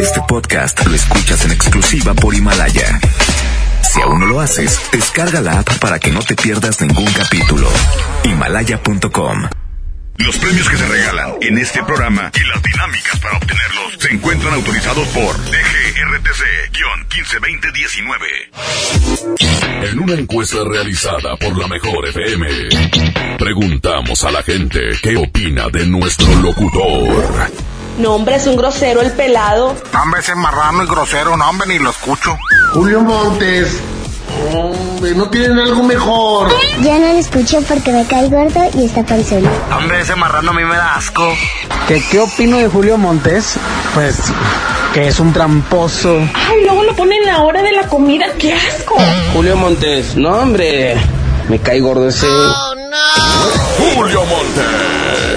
Este podcast lo escuchas en exclusiva por Himalaya. Si aún no lo haces, descarga la app para que no te pierdas ningún capítulo. Himalaya.com Los premios que se regalan en este programa y las dinámicas para obtenerlos se encuentran autorizados por DGRTC-152019. En una encuesta realizada por la Mejor FM, preguntamos a la gente qué opina de nuestro locutor. No, hombre, es un grosero el pelado. Hombre, ese marrano y grosero, no, hombre, ni lo escucho. Julio Montes. Hombre, ¿no tienen algo mejor? Ya no lo escucho porque me cae gordo y está panzón. Hombre, ese marrano a mí me da asco. ¿Qué, ¿Qué opino de Julio Montes? Pues que es un tramposo. Ay, luego lo ponen en la hora de la comida, qué asco. Julio Montes, no hombre, me cae gordo ese. Julio Montes.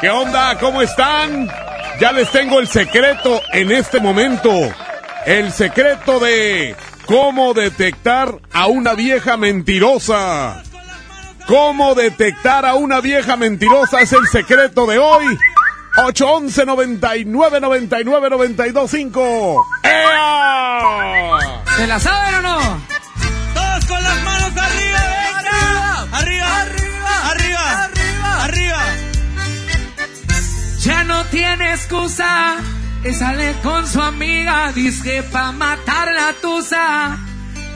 ¿Qué onda? ¿Cómo están? Ya les tengo el secreto en este momento. El secreto de cómo detectar a una vieja mentirosa. Cómo detectar a una vieja mentirosa es el secreto de hoy. 811 99 99 92 5. ¡Ea! ¿Se la saben o no? Todos con las manos arriba, tiene excusa. Que sale con su amiga. Dice pa' matar la tusa.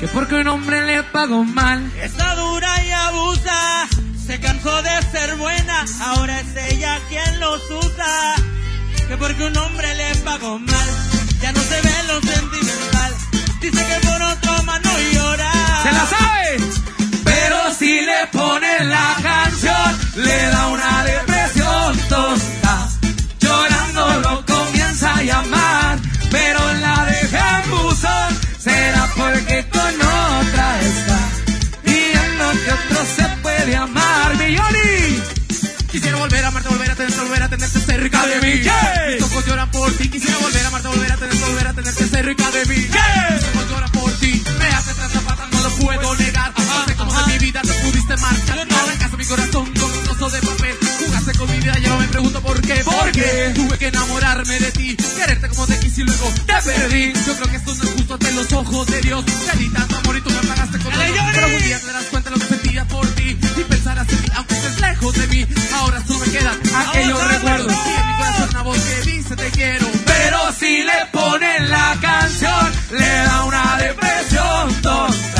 Que porque un hombre le pagó mal. Está dura y abusa. Se cansó de ser buena. Ahora es ella quien los usa. Que porque un hombre le pagó mal. Ya no se ve lo sentimental. Dice que por otro mano llora. ¿Se la sabe? Pero si le ponen la canción, le da una depresión tonta. Será porque con otra está. Lo que otro se puede amar. ¡Milloni! Quisiera volver a amarte, volver a tenerte, volver a tenerte cerca de mí. Mis ojos lloran por ti. Quisiera volver a amarte, volver a tenerte, volver a tenerte cerca de mí. Mis ojos lloran por ti. Me hace tanta pata, no lo puedo negar. No sé cómo de mi vida te pudiste marchar. Arrancaste mi corazón con un trozo de papel. Vida, yo me pregunto por qué. Porque tuve que enamorarme de ti. Quererte como te quise y luego te perdí. Yo creo que esto no es justo ante los ojos de Dios. Te di tanto amor y tú me pagaste con todo. Pero un día te darás cuenta de lo que sentía por ti. Y pensarás en mí, aunque estés lejos de mí. Ahora solo me quedan aquellos recuerdos. Y en mi corazón una voz que dice te quiero. Pero si le ponen la canción, le da una depresión tonta.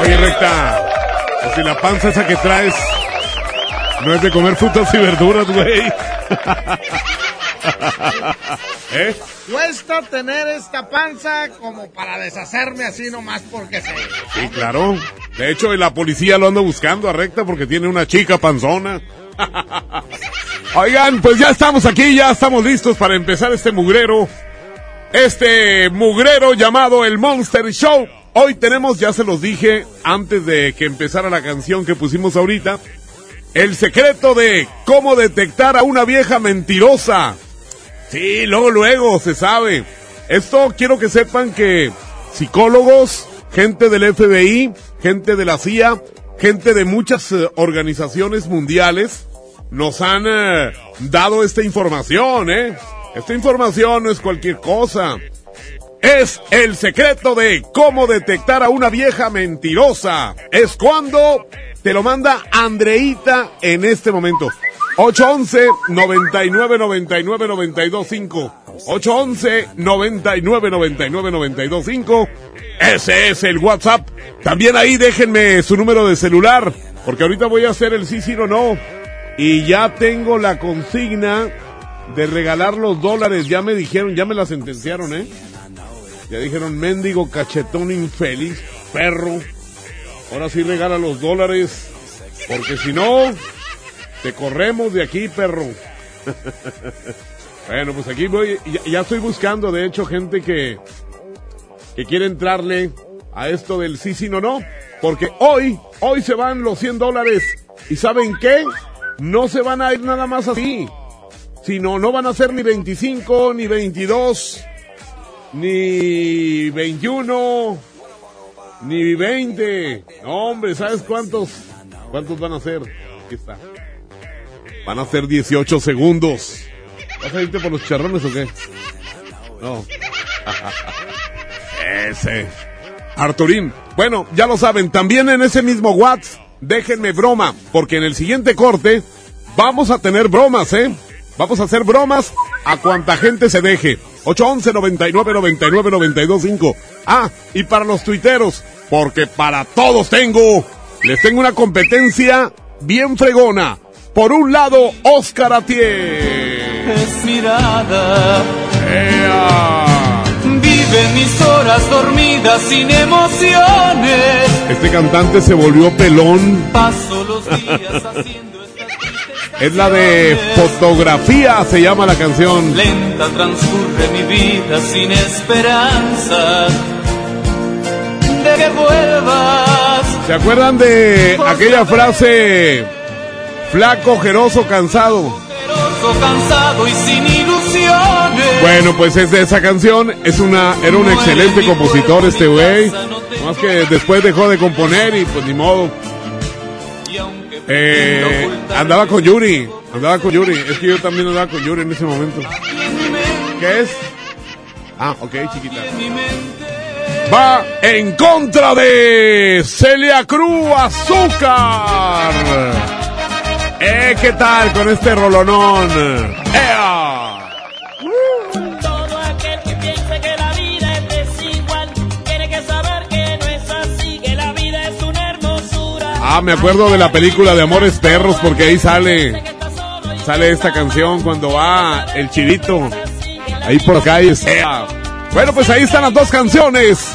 Oye, recta. O si la panza esa que traes no es de comer frutas y verduras, güey. ¿Eh? Cuesta tener esta panza como para deshacerme así nomás porque sí. Sí, claro. De hecho, la policía lo anda buscando a recta porque tiene una chica panzona. Oigan, pues ya estamos aquí, ya estamos listos para empezar este mugrero. Este mugrero llamado el Monster Show. Hoy tenemos, ya se los dije antes de que empezara la canción que pusimos ahorita, el secreto de cómo detectar a una vieja mentirosa. Sí, luego, luego, se sabe. Esto quiero que sepan que psicólogos, gente del FBI, gente de la CIA, gente de muchas eh, organizaciones mundiales nos han eh, dado esta información, ¿eh? Esta información no es cualquier cosa. Es el secreto de cómo detectar a una vieja mentirosa. Es cuando te lo manda Andreita en este momento. 811 99 99 92 5. 811 99 99 92 5. Ese es el WhatsApp. También ahí déjenme su número de celular, porque ahorita voy a hacer el sí, sí o no. Y ya tengo la consigna de regalar los dólares. Ya me dijeron, ya me la sentenciaron, ¿eh? Ya dijeron, mendigo cachetón infeliz, perro. Ahora sí regala los dólares. Porque si no, te corremos de aquí, perro. bueno, pues aquí voy. Ya, estoy buscando, de hecho, gente que, que quiere entrarle a esto del sí, sí, no, no. Porque hoy, hoy se van los 100 dólares. ¿Y saben qué? No se van a ir nada más así. Sino no van a ser ni 25, ni 22, ni 21, ni 20. No, hombre, ¿sabes cuántos? ¿Cuántos van a ser? Aquí está. Van a ser 18 segundos. ¿Vas a irte por los charrones o qué? No. Ese. Arturín. Bueno, ya lo saben, también en ese mismo WhatsApp, déjenme broma, porque en el siguiente corte vamos a tener bromas, ¿eh? Vamos a hacer bromas a cuanta gente se deje. 811 99 99 92 5. Ah, y para los tuiteros, porque para todos tengo, les tengo una competencia bien fregona. Por un lado, Oscar Atié. Es mirada. ¡Ea! Vive mis horas dormidas sin emociones. Este cantante se volvió pelón. Paso los días haciendo Es la de fotografía, se llama la canción. Lenta transcurre mi vida sin esperanza de que vuelvas. ¿Se acuerdan de aquella frase? Flaco, ojeroso, cansado. Ojeroso, cansado y sin ilusiones. Bueno, pues es de esa canción. Es una, era un excelente compositor este güey. Más que después dejó de componer y pues ni modo. Eh, andaba con Yuri, andaba con Yuri. Es que yo también andaba con Yuri en ese momento. ¿Qué es? Ah, ok, chiquita. Va en contra de Celia Cruz Azúcar. ¿Qué tal con este rolonón? ¡Ea! Todo aquel que piense que la vida es desigual tiene que saber que no es así, que la vida es una hermosura. Ah, me acuerdo de la película de Amores Perros porque ahí sale sale esta canción cuando va el chivito ahí por calle sea. Bueno, pues ahí están las dos canciones.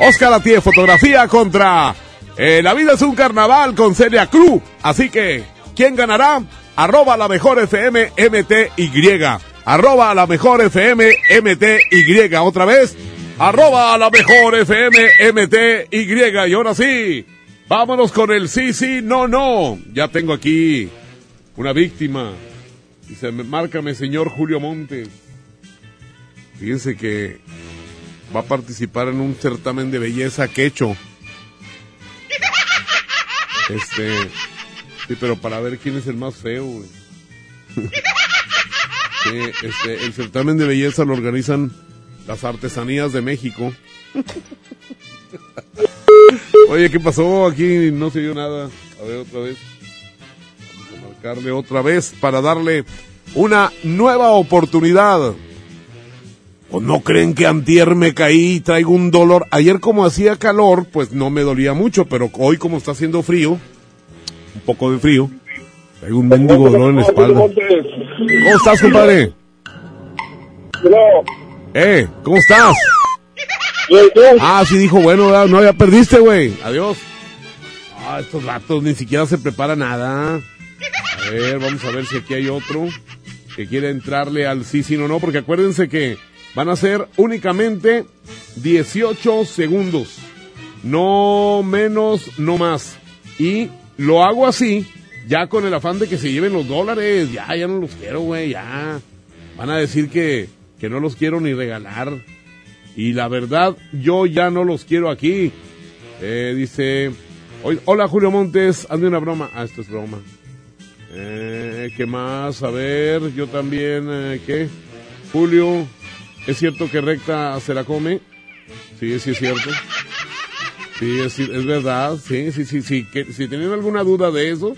Oscar Atié, fotografía contra eh, La vida es un carnaval con Celia Cruz. Así que, ¿quién ganará? Arroba la mejor FM MTY. Arroba la mejor FM MTY. Otra vez. Arroba la mejor FM MTY. Y ahora sí. Vámonos con el sí, sí, no, no. Ya tengo aquí una víctima. Dice, márcame, señor Julio Montes. Fíjense que va a participar en un certamen de belleza quecho. Este, sí, pero para ver quién es el más feo, este, el certamen de belleza lo organizan las artesanías de México. Oye, ¿qué pasó? Aquí no se dio nada. A ver, otra vez. Vamos a marcarle otra vez para darle una nueva oportunidad. ¿O no creen que antier me caí y traigo un dolor? Ayer como hacía calor, pues no me dolía mucho, pero hoy como está haciendo frío, un poco de frío, traigo un mendigo dolor en la espalda. ¿Cómo estás, compadre? Eh, ¿cómo estás? Ah, sí dijo, bueno, no, ya perdiste, güey. Adiós. Ah, estos ratos ni siquiera se prepara nada. A ver, vamos a ver si aquí hay otro que quiere entrarle al sí, sí, no, no, porque acuérdense que van a ser únicamente 18 segundos. No menos, no más. Y lo hago así, ya con el afán de que se lleven los dólares. Ya, ya no los quiero, güey, ya. Van a decir que, que no los quiero ni regalar. Y la verdad, yo ya no los quiero aquí. Eh, dice, "Oy- hola Julio Montes, ande una broma. Ah, esto es broma. Eh, ¿Qué más? A ver, yo también, eh, ¿qué? Julio, ¿es cierto que recta se la come? Sí, sí es cierto. Sí, es, verdad, sí, sí, sí, sí. Que, si tienen alguna duda de eso,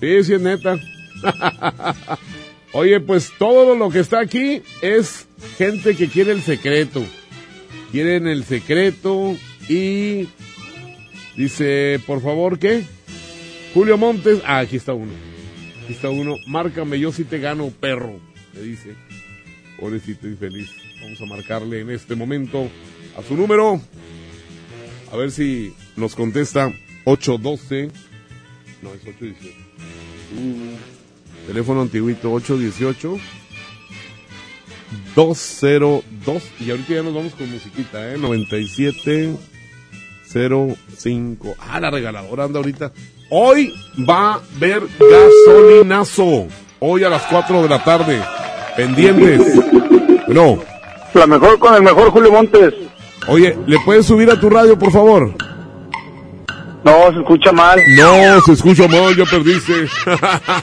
sí, es neta. Oye, pues todo lo que está aquí es gente que quiere el secreto. Quieren el secreto y dice, por favor, ¿qué? Julio Montes, ah, aquí está uno. Aquí está uno, márcame, yo sí te gano, perro, le dice. Pobrecito y feliz. Vamos a marcarle en este momento a su número. A ver si nos contesta 812. No, es 818. Uh, teléfono antiguito 818 202. Y ahorita ya nos vamos con musiquita, ¿eh? 9705. Ah, la regaladora anda ahorita. Hoy va a haber gasolinazo. Hoy a las 4 de la tarde. Pendientes. No. La mejor con el mejor Julio Montes. Oye, ¿le puedes subir a tu radio, por favor? No, se escucha mal. No, se escucha mal, ya perdiste.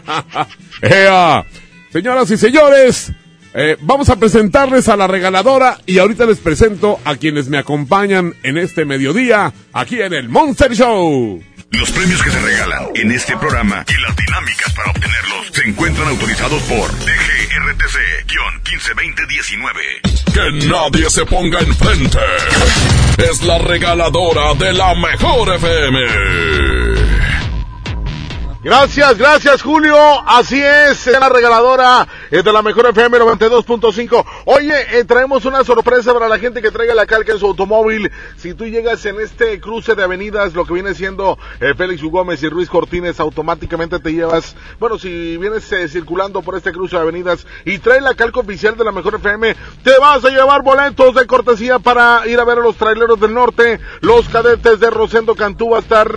Ea. Señoras y señores, eh, vamos a presentarles a la regaladora y ahorita les presento a quienes me acompañan en este mediodía, aquí en el Monster Show. Los premios que se regalan en este programa y las dinámicas para obtenerlos se encuentran autorizados por DGRTC-152019. Que nadie se ponga enfrente. Es la regaladora de la mejor FM. Gracias, gracias Julio. Así es, es la regaladora eh, de la mejor FM 92.5. Oye, eh, traemos una sorpresa para la gente que traiga la calca en su automóvil. Si tú llegas en este cruce de avenidas, lo que viene siendo eh, Félix U. Gómez y Ruiz Cortines, automáticamente te llevas, bueno, si vienes eh, circulando por este cruce de avenidas y trae la calca oficial de la mejor FM, te vas a llevar boletos de cortesía para ir a ver a los traileros del norte, los cadetes de Rosendo Cantú, va a estar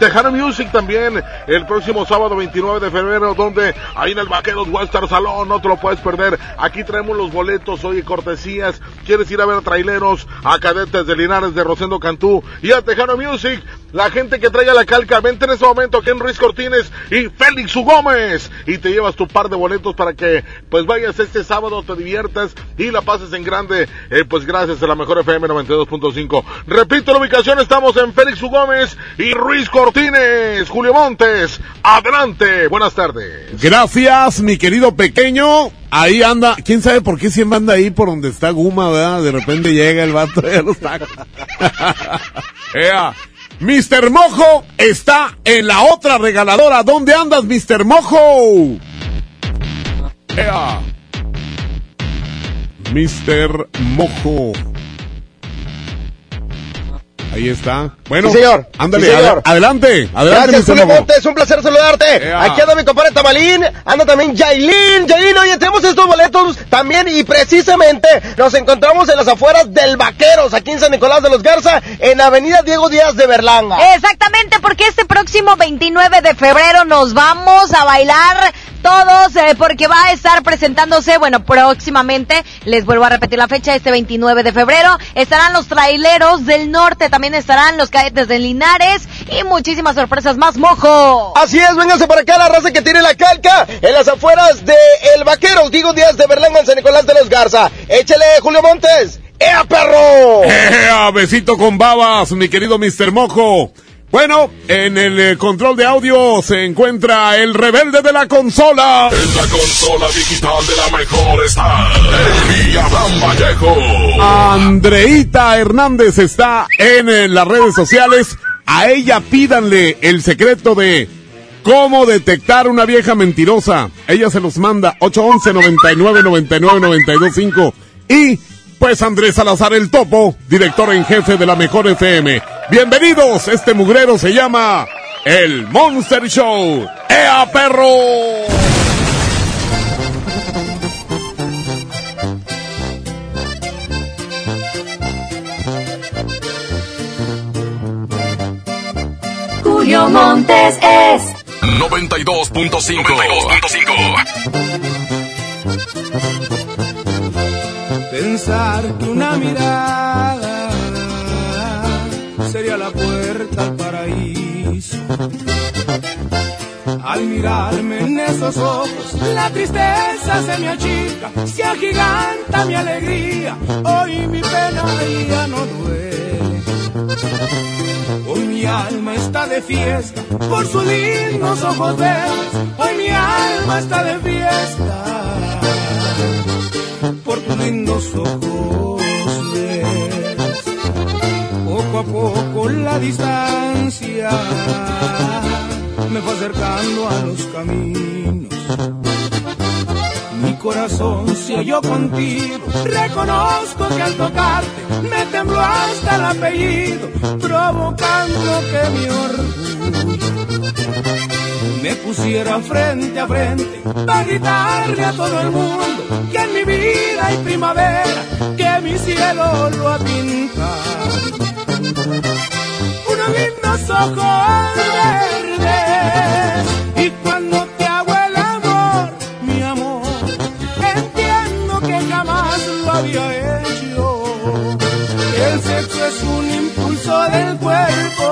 Tejano Music también el próximo sábado 29 de febrero, donde ahí en el Vaqueros Western Salón, no te lo puedes perder. Aquí traemos los boletos, oye, cortesías. ¿Quieres ir a ver a traileros, a cadetes de Linares, de Rosendo Cantú y a Tejano Music? La gente que traiga la calca, vente en este momento aquí en Ruiz Cortines y Félix U. Gómez. Y te llevas tu par de boletos para que pues vayas este sábado, te diviertas y la pases en grande. Eh, pues gracias a la mejor FM 92.5. Repito la ubicación, estamos en Félix U. Gómez y Ruiz Cortines. Julio Montes, adelante. Buenas tardes. Gracias, mi querido pequeño. Ahí anda, quién sabe por qué siempre anda ahí por donde está Guma, ¿verdad? De repente llega el vato ya los tacos. Ea, Mr. Mojo está en la otra regaladora. ¿Dónde andas, Mr. Mojo? Ea. Mr. Mojo. Ahí está. Bueno, Sí, señor. ándale, Sí, señor. ade- adelante, adelante, Gracias. Julio. Montes, un placer saludarte. Ea. Aquí anda mi compadre Tamalín, anda también Yailin. Yailin, oye, tenemos estos boletos también y precisamente nos encontramos en las afueras del Vaqueros, aquí en San Nicolás de los Garza, en Avenida Diego Díaz de Berlanga. Exactamente, porque este próximo 29 de febrero nos vamos a bailar todos, eh, porque va a estar presentándose, bueno, próximamente, les vuelvo a repetir la fecha, este 29 de febrero, estarán los traileros del norte, también estarán los cadetes de Linares y muchísimas sorpresas más, mojo. Así es, vénganse para acá la raza que tiene la calca en las afueras de El Vaquero, Diego Díaz de Berlanga en San Nicolás de los Garza. Échale, Julio Montes. ¡Ea, perro! ¡Ea, besito con babas, mi querido Mr. Mojo! Bueno, en el eh, control de audio se encuentra el rebelde de la consola. En la consola digital de la mejor está el Abraham Vallejo. Andreita Hernández está en, eh, las redes sociales. A ella pídanle el secreto de cómo detectar una vieja mentirosa. Ella se los manda 811 99 99 925 y pues Andrés Salazar el Topo, director en jefe de la Mejor FM. Bienvenidos, este mugrero se llama El Monster Show. ¡Ea perro! Julio Montes es 92.5. pensar que una mirada sería la puerta al paraíso. Al mirarme en esos ojos, la tristeza se me achica, se agiganta mi alegría, hoy mi pena ya no duele. Hoy mi alma está de fiesta por sus lindos ojos verdes, hoy mi alma está de fiesta por tus lindos ojos. Poco a poco la distancia me fue acercando a los caminos. Mi corazón se halló contigo, reconozco que al tocarte me tembló hasta el apellido, provocando que mi orgullo me pusiera frente a frente para gritarle a todo el mundo que en mi vida hay primavera, que mi cielo lo ha pintado. Unos lindos ojos verdes y cuando te hago el amor, mi amor, entiendo que jamás lo había hecho. El sexo es un impulso del cuerpo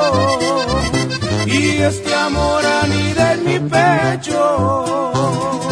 y este amor en mi pecho.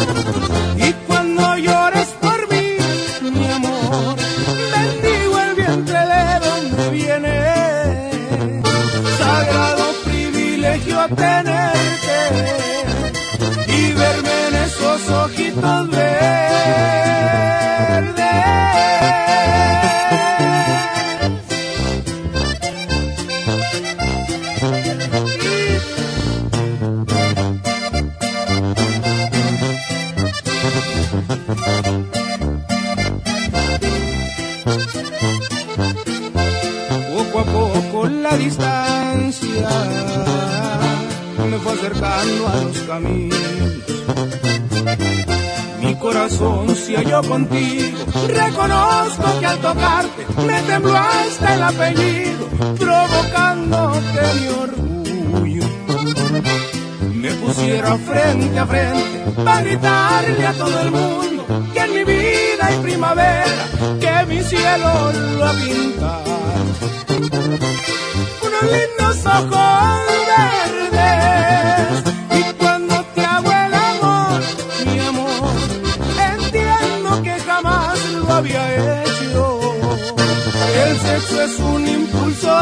A los caminos. Mi corazón se halló contigo, reconozco que al tocarte me tembló hasta el apellido, provocando que mi orgullo me pusiera frente a frente para gritarle a todo el mundo que en mi vida hay primavera, que mi cielo lo ha pintado. Unos lindos ojos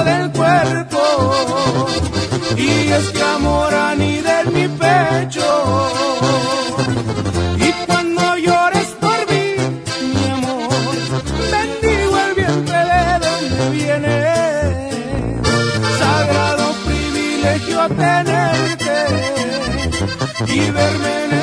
del cuerpo y este amor anida en mi pecho. Y cuando llores por mí, mi amor, bendigo el vientre de donde viene. Sagrado privilegio tenerte y verme en esos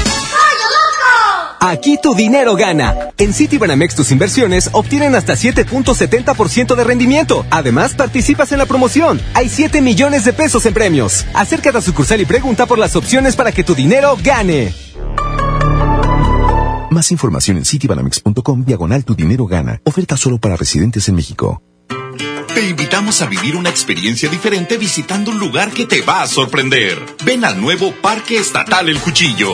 Aquí tu dinero gana. En Citibanamex tus inversiones obtienen hasta 7.70% de rendimiento. Además, participas en la promoción. Hay 7 millones de pesos en premios. Acércate a sucursal y pregunta por las opciones para que tu dinero gane. Más información en citibanamex.com diagonal tu dinero gana. Oferta solo para residentes en México. Te invitamos a vivir una experiencia diferente visitando un lugar que te va a sorprender. Ven al nuevo Parque Estatal El Cuchillo.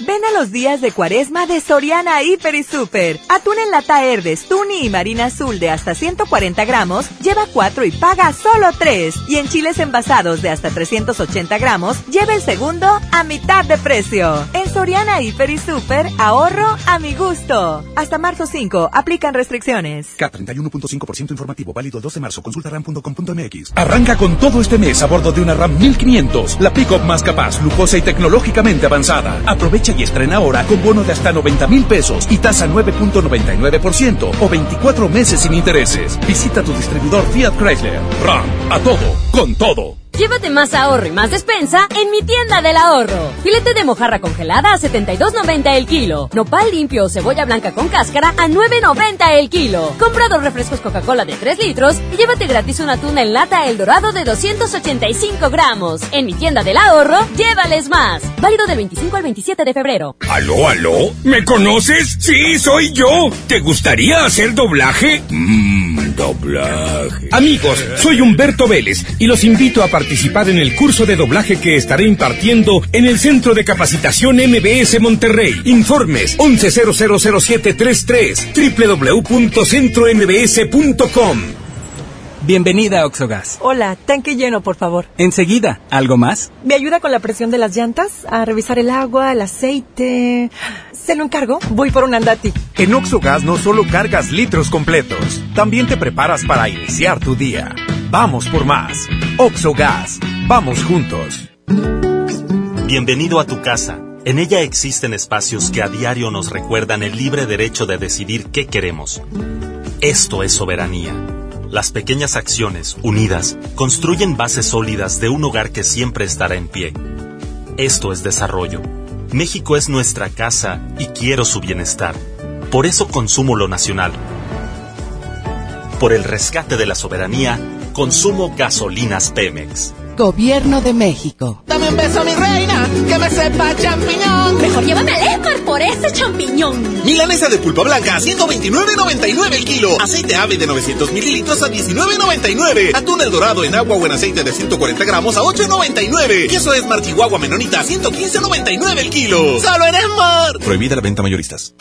Ven a los días de cuaresma de Soriana Hiper y Super. Atún en lata Herdes, Tuni y Marina Azul de hasta 140 gramos, lleva 4 y paga solo 3. Y en chiles envasados de hasta 380 gramos, lleva el segundo a mitad de precio. En Soriana Hiper y Super, ahorro a mi gusto. Hasta marzo 5, aplican restricciones. K31.5% informativo, válido el 12 de marzo. Consulta ram.com.mx. Arranca con todo este mes a bordo de una RAM 1500, la pick-up más capaz, lujosa y tecnológicamente avanzada. Aprovecha y estrena ahora con bono de hasta 90 mil pesos y tasa 9.99% o 24 meses sin intereses. Visita tu distribuidor Fiat Chrysler. RAM, a todo, con todo. Llévate más ahorro y más despensa en mi tienda del ahorro. Filete de mojarra congelada a 72.90 el kilo. Nopal limpio o cebolla blanca con cáscara a 9.90 el kilo. Compra dos refrescos Coca-Cola de 3 litros y llévate gratis una tuna en lata El Dorado de 285 gramos. En mi tienda del ahorro, llévales más. Válido del 25 al 27 de febrero. ¿Aló, aló? ¿Me conoces? Sí, soy yo. ¿Te gustaría hacer doblaje? Mmm, doblaje. Amigos, soy Humberto Vélez y los invito a participar en el curso de doblaje que estaré impartiendo en el Centro de Capacitación MBS Monterrey. Informes 11000733 www.centrombs.com. Bienvenida a Oxogas. Hola, tanque lleno, por favor. Enseguida, ¿algo más? ¿Me ayuda con la presión de las llantas? A revisar el agua, el aceite. ¿Se lo encargo? Voy por un andati. En Oxogas no solo cargas litros completos, también te preparas para iniciar tu día. Vamos por más. Oxogas. Vamos juntos. Bienvenido a tu casa. En ella existen espacios que a diario nos recuerdan el libre derecho de decidir qué queremos. Esto es soberanía. Las pequeñas acciones, unidas, construyen bases sólidas de un hogar que siempre estará en pie. Esto es desarrollo. México es nuestra casa y quiero su bienestar. Por eso consumo lo nacional. Por el rescate de la soberanía, consumo gasolinas Pemex. Gobierno de México. Dame un beso, mi reina, que me sepa champiñón. Mejor llévame al Esmar por ese champiñón. Milanesa de pulpa blanca a 129.99 el kilo. Aceite ave de 900 mililitros a 19.99. Atún el dorado en agua o en aceite de 140 gramos a 8.99. Queso es Chihuahua Menonita a 115.99 el kilo. ¡Solo en Esmar! Prohibida la venta mayoristas.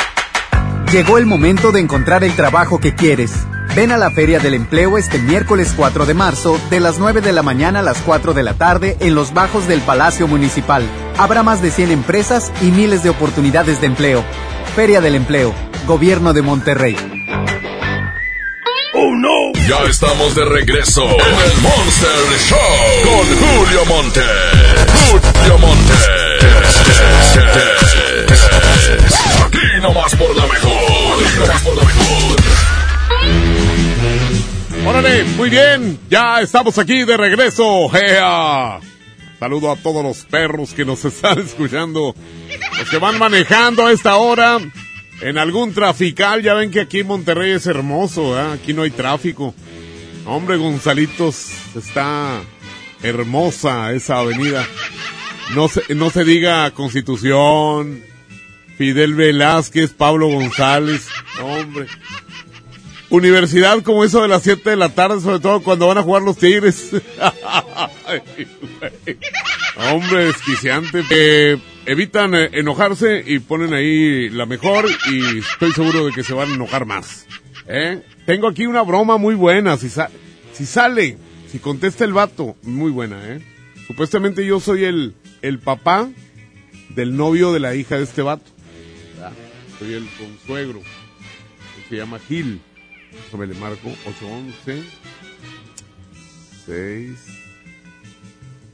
Llegó el momento de encontrar el trabajo que quieres. Ven a la Feria del Empleo este miércoles 4 de marzo, de las 9 de la mañana a las 4 de la tarde, en los bajos del Palacio Municipal. Habrá más de 100 empresas y miles de oportunidades de empleo. Feria del Empleo, Gobierno de Monterrey. ¡Oh, no! Ya estamos de regreso en el Monster Show con Julio Monte. Julio Monte. Aquí nomás por la mejor. Aquí nomás por la mejor. Órale, muy bien, ya estamos aquí de regreso. ¡Ea! Saludo a todos los perros que nos están escuchando, los que van manejando a esta hora en algún trafical. Ya ven que aquí en Monterrey es hermoso, ¿eh? aquí no hay tráfico. Hombre, Gonzalitos, está hermosa esa avenida. No se, no se diga Constitución, Fidel Velázquez, Pablo González, hombre. Universidad como eso de las 7 de la tarde, sobre todo cuando van a jugar los Tigres. Hombre, desquiciante. Eh, evitan eh, enojarse y ponen ahí la mejor y estoy seguro de que se van a enojar más. ¿Eh? Tengo aquí una broma muy buena. Si, sa- si sale, si contesta el vato, muy buena, ¿eh? Supuestamente yo soy el, el papá del novio de la hija de este vato. ¿verdad? Soy el consuegro. Se llama Gil. Déjame le marco 811 6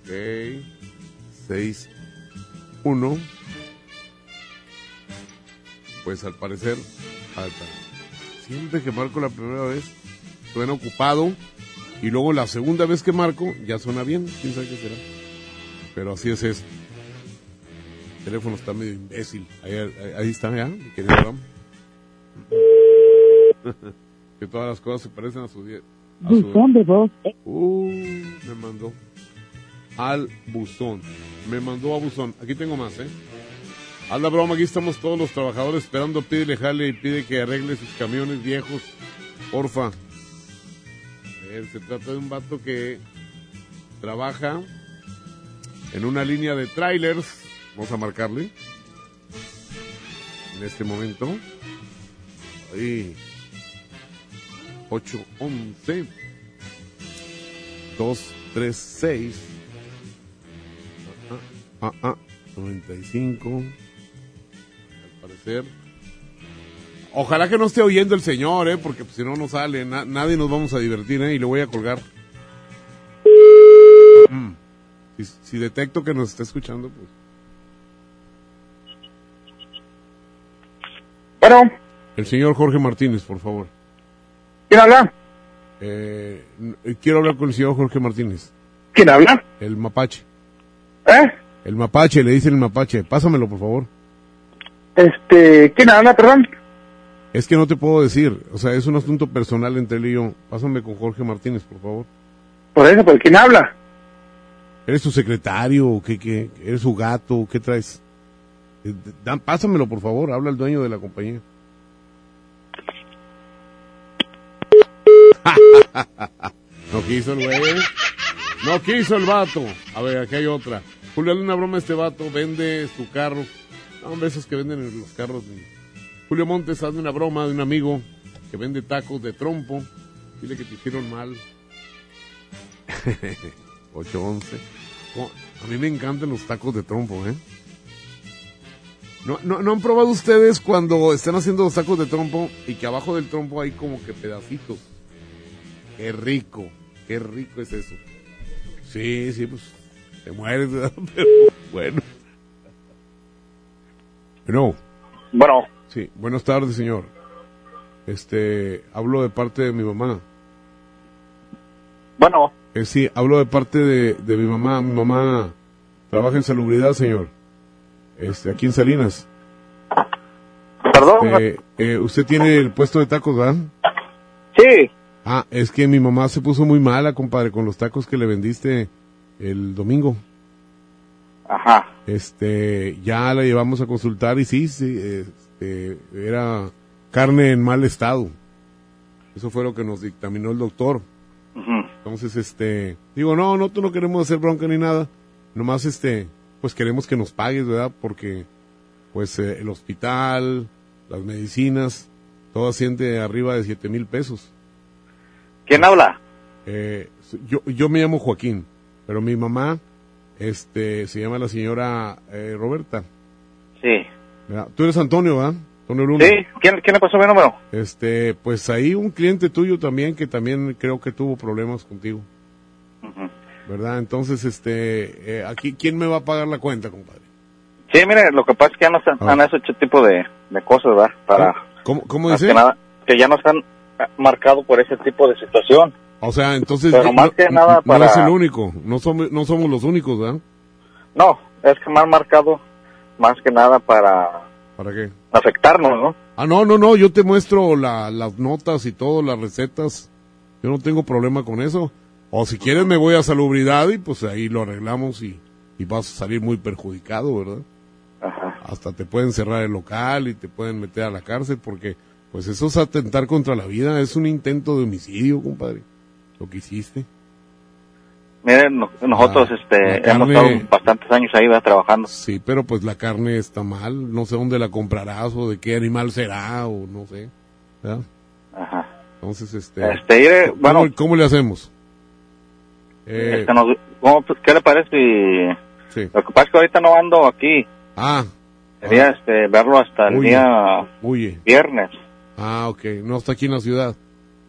ok 6 1 Pues al parecer falta. Siempre que marco la primera vez suena ocupado y luego la segunda vez que marco ya suena bien. ¿Quién sabe qué será? Pero así es esto. El teléfono está medio imbécil. Ahí, ahí- ahí está, ¿ya? mi querido Abraham. Que todas las cosas se parecen a su a su- Buzón de voz. Uh, me mandó al buzón. Me mandó a buzón. Aquí tengo más, ¿eh? Haz la broma, aquí estamos todos los trabajadores esperando. Pídele jale y pide que arregle sus camiones viejos. Porfa. A ver, se trata de un vato que trabaja en una línea de trailers. Vamos a marcarle. En este momento. Ahí. 811 236 ah, ah, ah, 95 al parecer. Ojalá que no esté oyendo el señor eh porque pues, si no no sale. Na- nadie nos vamos a divertir eh y le voy a colgar. Mm. si, si detecto que nos está escuchando pues. Bueno, el señor Jorge Martínez por favor ¿quién habla? Eh, quiero hablar con el señor Jorge Martínez. ¿Quién habla? El mapache. ¿Eh? El mapache, le dicen el mapache. Pásamelo, por favor. Este, ¿quién habla, perdón? Es que no te puedo decir. O sea, es un asunto personal entre él y yo. Pásame con Jorge Martínez, por favor. Por eso, ¿pero quién habla? ¿Eres su secretario? ¿Qué, qué? ¿Eres su gato? ¿Qué traes? Eh, Dan, pásamelo, por favor. Habla el dueño de la compañía. no quiso el güey. No quiso el vato. A ver, aquí hay otra. Julio, hazle una broma a este vato. Vende su carro. Hombre, esos que venden en los carros. Julio Montes, hazme una broma de un amigo que vende tacos de trompo. Dile que te hicieron mal. 811. Oh, a mí me encantan los tacos de trompo, ¿eh? ¿No, no, ¿No han probado ustedes cuando están haciendo los tacos de trompo y que abajo del trompo hay como que pedacitos? Qué rico, qué rico es eso. Sí, sí, pues te mueres, ¿verdad? pero bueno. Bueno. Bueno. Sí, buenas tardes, señor. Este, hablo de parte de mi mamá. Bueno. Eh, sí, hablo de parte de, de mi mamá. Mi mamá trabaja en salubridad, señor. Este, aquí en Salinas. Perdón. Este, eh, usted tiene el puesto de tacos, ¿verdad? Sí. Ah, es que mi mamá se puso muy mala, compadre, con los tacos que le vendiste el domingo. Ajá. Este, ya la llevamos a consultar y sí, sí, este, era carne en mal estado. Eso fue lo que nos dictaminó el doctor. Entonces, este, digo, no, no, tú no queremos hacer bronca ni nada. Nomás, este, pues queremos que nos pagues, ¿verdad? Porque, pues, eh, el hospital, las medicinas, todo asciende arriba de siete mil pesos. ¿Quién habla? Eh, yo, yo me llamo Joaquín, pero mi mamá, este, se llama la señora eh, Roberta. Sí. Tú eres Antonio, ¿verdad? Antonio Luna. Sí. ¿Quién, ¿Quién le pasó mi número? Este, pues ahí un cliente tuyo también que también creo que tuvo problemas contigo. ¿Verdad? Entonces, este, eh, aquí, ¿quién me va a pagar la cuenta, compadre? Sí, mire, lo que pasa es que ya no están, han hecho este tipo de, de cosas, ¿verdad? Para, ¿Cómo, cómo más dice? que nada, que ya no están ah, marcados por ese tipo de situación. O sea, entonces, Pero no- más que no- nada no para- es el único, no somos, no somos los únicos, ¿verdad? No, es que me han marcado más que nada para ¿Para qué? afectarnos, ¿no? Ah, no, no, no, yo te muestro la- las notas y todo, las recetas. Yo no tengo problema con eso. O si quieres me voy a salubridad y pues ahí lo arreglamos y, y vas a salir muy perjudicado, ¿verdad? Hasta te pueden cerrar el local y te pueden meter a la cárcel porque pues eso es atentar contra la vida, es un intento de homicidio, compadre. Lo que hiciste. Miren, no- nosotros este, la hemos carne- estado bastantes años ahí ¿verdad? trabajando. Sí, pero pues la carne está mal. No sé dónde la comprarás o de qué animal será o no sé. ¿verdad? Ajá. Entonces, este... Este, ¿cómo, bueno, ¿Cómo le hacemos? Eh, este, nos- ¿cómo- ¿qué le parece si... Sí. Lo que pasa es que ahorita no ando aquí. Ah. Quería este, verlo hasta el Huye. día Huye. viernes. Ah, ok. No está aquí en la ciudad.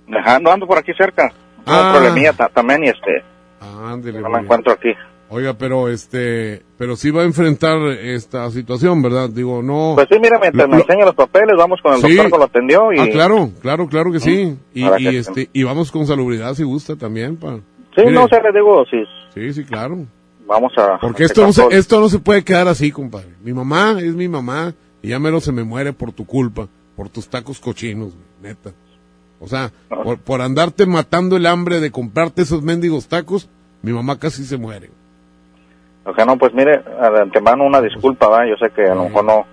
Dejando, ando por aquí cerca. Ah. un problemilla ta- también y este, Ah, ándele. no me encuentro aquí. Oiga, pero este, pero sí va a enfrentar esta situación, ¿verdad? Digo, no. Pues sí, mira, mientras Lo- me enseña los papeles, vamos con el Sí. doctor que lo atendió y... Ah, claro, claro, claro que sí. Y, y, que- este, y vamos con salubridad si gusta también, pa. Sí, Mire, no sé, le digo, si Sí, sí, claro. vamos a... Porque esto no se, esto no se puede quedar así, compadre. Mi mamá es mi mamá y ya mero se me muere por tu culpa, por tus tacos cochinos, neta. O sea, por, por andarte matando el hambre de comprarte esos mendigos tacos, mi mamá casi se muere. O sea, no, pues mire, de antemano una disculpa, ¿va? Yo sé que a lo mejor no,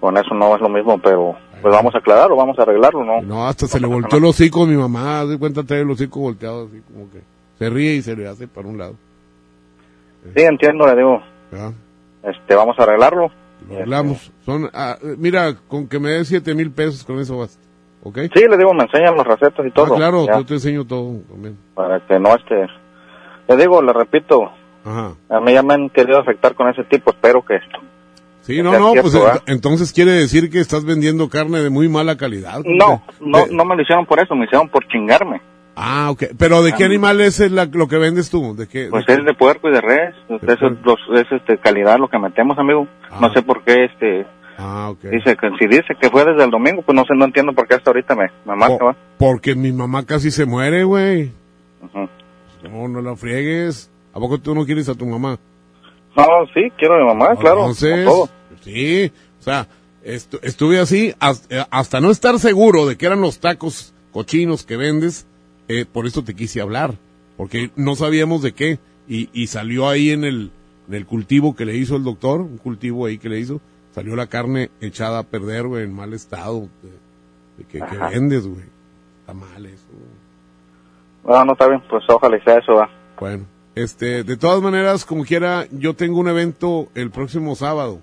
con eso no es lo mismo, pero pues vamos a aclararlo, vamos a arreglarlo, ¿no? No, hasta se le volteó el hocico a mi mamá, de cuenta trae el hocico volteado así como que se ríe y se le hace para un lado. Sí, entiendo, le digo, este, vamos a arreglarlo. Lo hablamos. Son, ah, eh, mira, con que me des siete mil pesos con eso basta. ¿Ok? Sí, le digo, me enseñan las recetas y todo. Ah, claro, ya, yo te enseño todo también. Para que no este... Le digo, le repito, Ajá. a mí ya me han querido afectar con ese tipo, espero que... Sí, no, no, cierto, pues entonces quiere decir que estás vendiendo carne de muy mala calidad. No, no, De- no me lo hicieron por eso, me hicieron por chingarme. Ah, ok. Pero ¿de qué Ah. animal es el- la- lo que vendes tú? ¿De qué? Pues de es de puerco y de res, eso es, los- es este, calidad lo que metemos, amigo. No sé por qué este... Ah, ok. Dice que si dice que fue desde el domingo, pues no sé, no entiendo por qué hasta ahorita me, marca, Po- ¿va? porque mi mamá casi se muere, güey. No, no la friegues. ¿A poco tú no quieres a tu mamá? No, sí, quiero a mi mamá, claro. Entonces, todo. sí, o sea, estu- estuve así hasta, hasta no estar seguro de que eran los tacos cochinos que vendes, eh, por eso te quise hablar, porque no sabíamos de qué, y, y salió ahí en el, en el cultivo que le hizo el doctor, un cultivo ahí que le hizo, salió la carne echada a perder, güey, en mal estado, de, de que, que vendes, güey. Está mal eso. No, no está bien, pues ojalá sea eso, va. Bueno, este, de todas maneras, como quiera, yo tengo un evento el próximo sábado.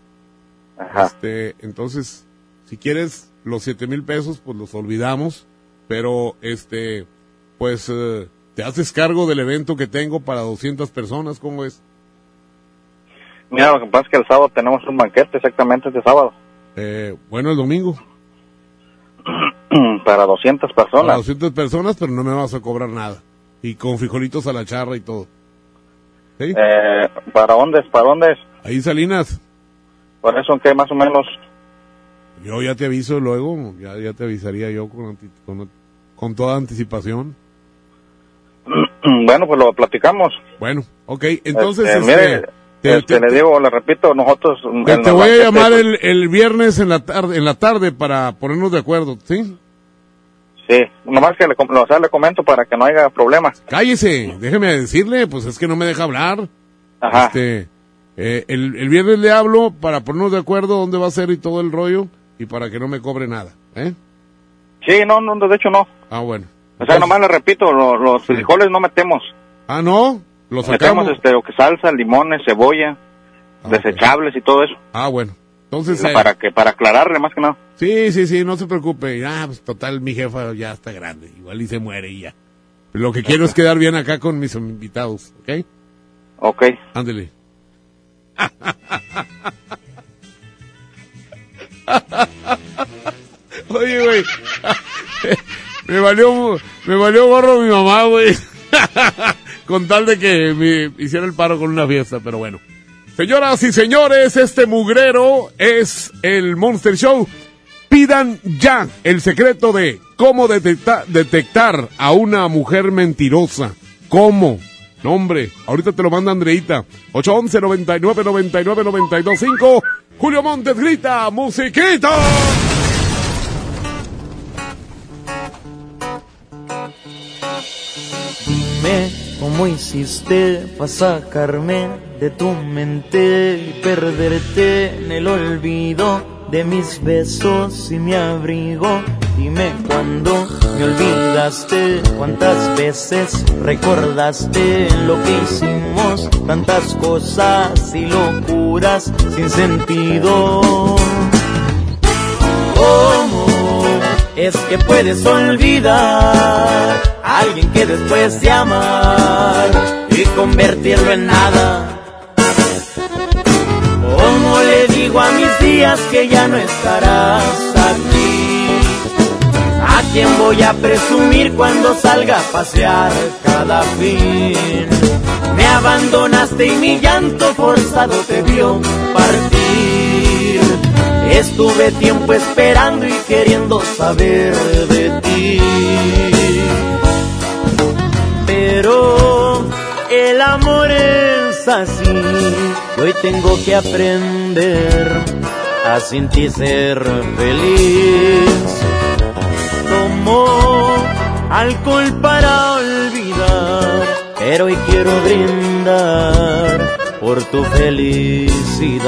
Ajá. Este, entonces, si quieres los siete mil pesos, pues los olvidamos. Pero, este, pues, eh, te haces cargo del evento que tengo para 200 personas, ¿cómo es? Mira, lo que pasa es que el sábado tenemos un banquete, exactamente este sábado, Eh, bueno, el domingo. para 200 Para personas. 200 personas, pero no me vas a cobrar nada. Y con frijolitos a la charra y todo. ¿Sí? Eh, ¿Para dónde es? ¿Para dónde es? Ahí Salinas. Por eso, ¿qué más o menos? Yo ya te aviso luego, ya, ya te avisaría yo con, con, con toda anticipación. Bueno, pues lo platicamos. Bueno, ok, entonces, Este, este, mire, te- este, te- le digo, le repito, nosotros... te, te voy a llamar pues, el, el viernes en la tarde, en la tarde para ponernos de acuerdo, ¿sí? Sí, nomás que le, o sea, le comento para que no haya problemas. Cállese, déjeme decirle, pues es que no me deja hablar. Ajá. Este, eh, el, el viernes le hablo para ponernos de acuerdo dónde va a ser y todo el rollo y para que no me cobre nada, ¿eh? Sí, no, no, de hecho no. Ah, bueno. O sea, nomás le repito, lo- los frijoles no metemos. Ah, ¿no? Lo Metemos sacamos. este, lo que salsa, limones, cebolla, desechables y todo eso. Ah, bueno. Entonces, eh, para que para aclararle más que nada. Sí, sí, sí, no se preocupe. Ah, pues total, mi jefa ya está grande. Igual y se muere y ya. Lo que quiero es quedar bien acá con mis invitados, ¿ok? Ok. Ándele. Oye, güey. Me valió, me valió gorro mi mamá, güey. con tal de que me hiciera el paro con una fiesta, pero bueno. Señoras y señores, este mugrero es el Monster Show. Pidan ya el secreto de cómo detecta- detectar a una mujer mentirosa. ¿Cómo? No, hombre, ahorita te lo manda Andreita. 811 99 99 92 5. Julio Montes grita, musiquita. Cómo hiciste para sacarme de tu mente y perderte en el olvido de mis besos y mi abrigo. Dime cuándo me olvidaste, cuántas veces recordaste lo que hicimos, tantas cosas y locuras sin sentido. ¿Cómo es que puedes olvidar alguien que después de amar y convertirlo en nada? ¿Cómo le digo a mis días que ya no estarás aquí? ¿A quién voy a presumir cuando salga a pasear cada fin? Me abandonaste y mi llanto forzado te vio partir. Estuve tiempo esperando y queriendo saber de ti. Pero el amor es así hoy tengo que aprender a sin ti ser feliz. Tomo alcohol para olvidar, pero hoy quiero brindar por tu felicidad.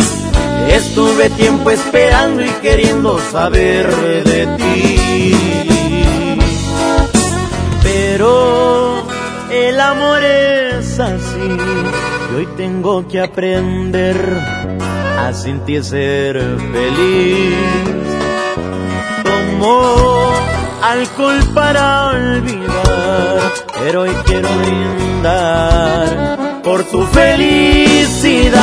Estuve tiempo esperando y queriendo saber de ti. Pero el amor es así y hoy tengo que aprender a sentir ser feliz. Tomo alcohol para olvidar, pero hoy quiero brindar por tu felicidad.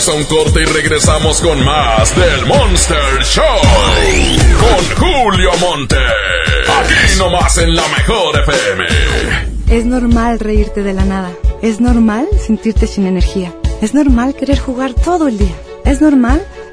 Vamos a un corte y regresamos con más del Monster Show. Con Julio Monte. Aquí nomás en la mejor FM. Es normal reírte de la nada. Es normal sentirte sin energía. Es normal querer jugar todo el día. Es normal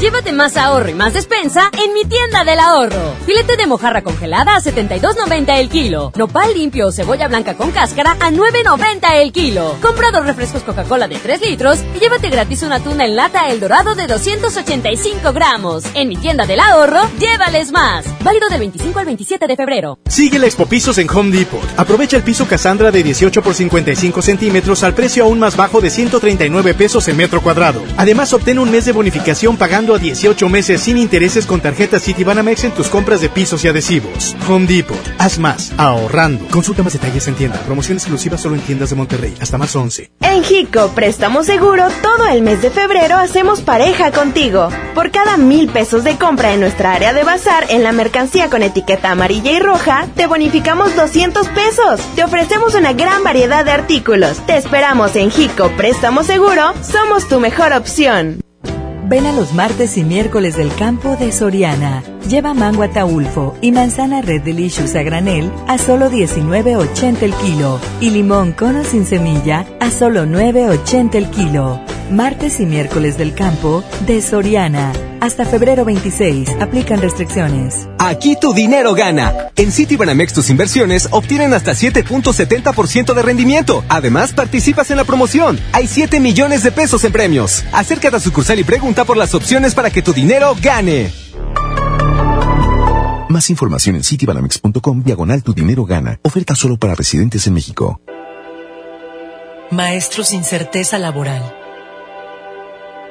Llévate más ahorro y más despensa en mi tienda del ahorro. Filete de mojarra congelada a 72.90 el kilo. Nopal limpio o cebolla blanca con cáscara a 9.90 el kilo. Compra dos refrescos Coca-Cola de 3 litros y llévate gratis una tuna en lata El Dorado de 285 gramos. En mi tienda del ahorro, llévales más. Válido del 25 al 27 de febrero. Sigue la Expo Pisos en Home Depot. Aprovecha el piso Cassandra de 18 por 55 centímetros al precio aún más bajo de 139 pesos en metro cuadrado. Además, obtén un mes de bonificación pagando a 18 meses sin intereses con tarjeta Citibanamex en tus compras de pisos y adhesivos. Home Depot. Haz más, ahorrando. Consulta más detalles en tienda. Promoción exclusiva solo en tiendas de Monterrey. Hasta más 11. En Jico Préstamo Seguro, todo el mes de febrero hacemos pareja contigo. Por cada mil pesos de compra en nuestra área de bazar en la mercancía con etiqueta amarilla y roja, te bonificamos 200 pesos. Te ofrecemos una gran variedad de artículos. Te esperamos en Jico Préstamo Seguro. Somos tu mejor opción. Ven a los martes y miércoles del campo de Soriana. Lleva mango ataulfo y manzana Red Delicious a granel a solo 19.80 el kilo y limón cono sin semilla a solo 9.80 el kilo. Martes y miércoles del campo de Soriana. Hasta febrero 26. Aplican restricciones. Aquí tu dinero gana. En Citibanamex tus inversiones obtienen hasta 7.70% de rendimiento. Además, participas en la promoción. Hay 7 millones de pesos en premios. Acércate a sucursal y pregunta por las opciones para que tu dinero gane. Más información en citibanamex.com diagonal tu dinero gana. Oferta solo para residentes en México. Maestros sin certeza laboral.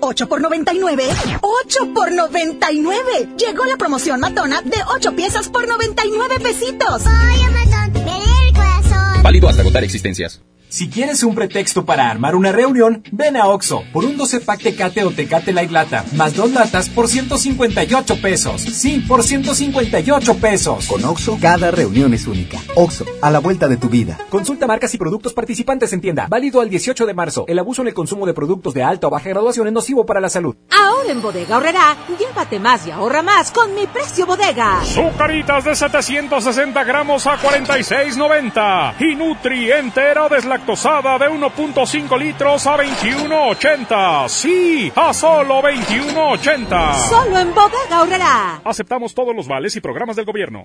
8 por 99. 8 por 99. Llegó la promoción matona de 8 piezas por 99 pesitos. Oye, matón, me el corazón. Válido hasta agotar existencias. Si quieres un pretexto para armar una reunión, ven a Oxo por un 12 pack Tecate o Tecate Light Lata, más dos latas por 158 pesos. Sí, por 158 pesos. Con Oxo, cada reunión es única. Oxo, a la vuelta de tu vida. Consulta marcas y productos participantes en tienda. Válido al 18 de marzo. El abuso en el consumo de productos de alta o baja graduación es nocivo para la salud. Ahora en Bodega Horrera, llévate más y ahorra más con mi precio bodega. Sucaritas de 760 gramos a 46.90 y Nutri entera deslactosada de 1.5 litros a 21.80. Sí, a solo 21.80. Solo en Bodega Horrera. Aceptamos todos los vales y programas del gobierno.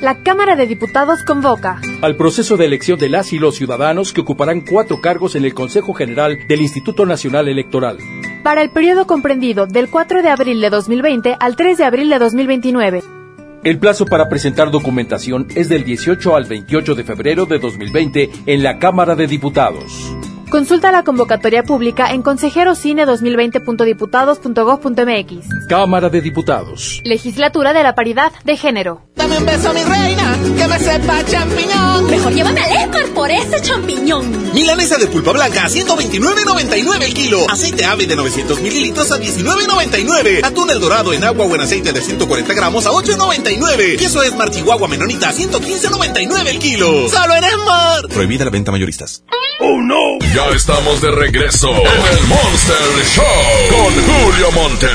La Cámara de Diputados convoca al proceso de elección de las y los ciudadanos que ocuparán cuatro cargos en el Consejo General del Instituto Nacional Electoral. Para el periodo comprendido del 4 de abril de 2020 al 3 de abril de 2029. El plazo para presentar documentación es del 18 al 28 de febrero de 2020 en la Cámara de Diputados. Consulta la convocatoria pública en consejerocine2020.diputados.gov.mx. Cámara de Diputados. Legislatura de la Paridad de Género. Dame un beso, mi reina, que me sepa champiñón. Mejor llévame al Esmar por ese champiñón. Milanesa de pulpa blanca a 129.99 el kilo. Aceite ave de 900 mililitros a 19.99. Atún el dorado en agua o en aceite de 140 gramos a 8.99. Queso Esmar Chihuahua Menonita a 115.99 el kilo. ¡Solo en Esmar! Prohibida la venta mayoristas. ¡Oh, no! Ya estamos de regreso en el Monster Show con Julio Monte.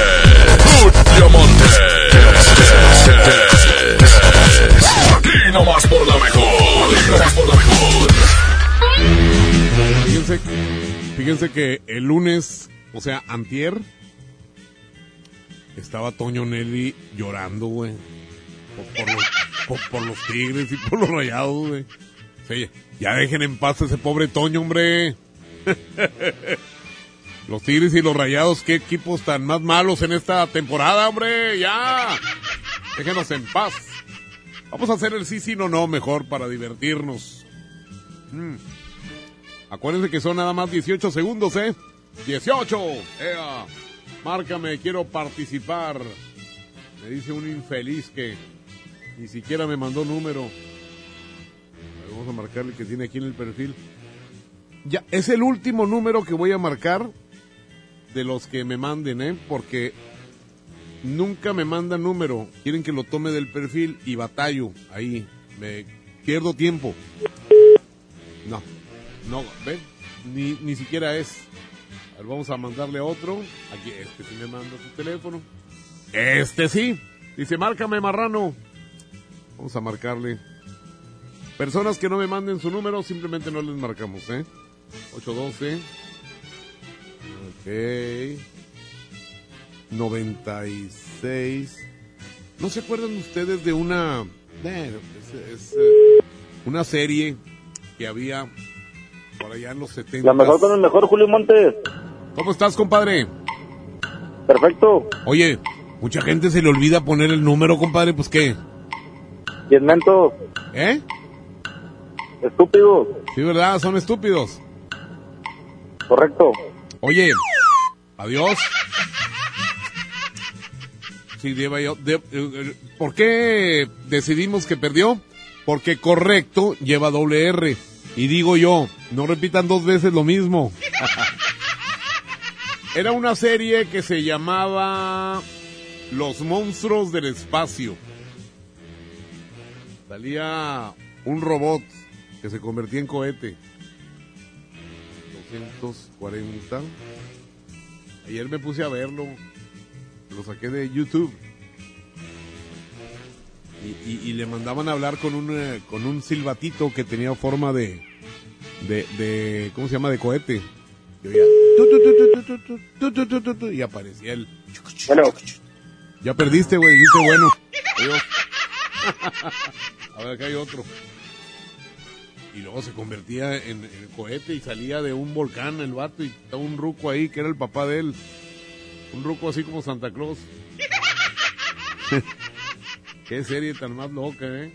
Julio Monte. Aquí nomás por la mejor. Aquí nomás por la mejor. Fíjense, fíjense que el lunes, o sea, antier, estaba Toño Nelly llorando, güey. Por, por los, por- por los tigres y por los rayados, güey. Ya dejen en paz a ese pobre Toño, hombre. Los Tigres y los Rayados, qué equipos tan más malos en esta temporada, hombre, ya. Déjenos en paz. Vamos a hacer el sí, sí, no, no, mejor para divertirnos. Mm. Acuérdense que son nada más 18 segundos, ¿eh? 18. Ea. Márcame, quiero participar. Me dice un infeliz que ni siquiera me mandó número. Vamos a marcarle que tiene aquí en el perfil. Ya, es el último número que voy a marcar de los que me manden, ¿eh? Porque nunca me mandan número. Quieren que lo tome del perfil y batallo ahí. Me pierdo tiempo. No, no, ¿ven? Ni, ni siquiera es. A ver, vamos a mandarle otro. Aquí, este sí me manda su teléfono. Este sí. Dice, márcame, marrano. Vamos a marcarle. Personas que no me manden su número, simplemente no les marcamos, ¿eh? 812. Ok. 96. ¿No se acuerdan ustedes de una... eh, es- es, eh, una serie que había por allá en los 70? La mejor con el mejor, Julio Montes. ¿Cómo estás, compadre? Perfecto. Oye, mucha gente se le olvida poner el número, compadre, pues qué. Mento. ¿Eh? Estúpido. Sí, ¿verdad? Son estúpidos. Correcto. Oye, adiós. Sí, lleva yo. eh, eh, ¿Por qué decidimos que perdió? Porque correcto lleva doble R. Y digo yo, no repitan dos veces lo mismo. Era una serie que se llamaba Los monstruos del espacio. Salía un robot que se convertía en cohete. 1940. Ayer me puse a verlo, lo saqué de YouTube. Y, le mandaban a hablar con un, eh, con un silbatito que tenía forma de, de, ¿cómo se llama? De cohete. Y, oía, y aparecía el... Bueno. Ya perdiste, güey, dijiste bueno. Adiós. a ver, acá hay otro. Y luego se convertía en, en cohete y salía de un volcán el vato y estaba un ruco ahí que era el papá de él. Un ruco así como Santa Claus. Qué serie tan más loca, ¿eh?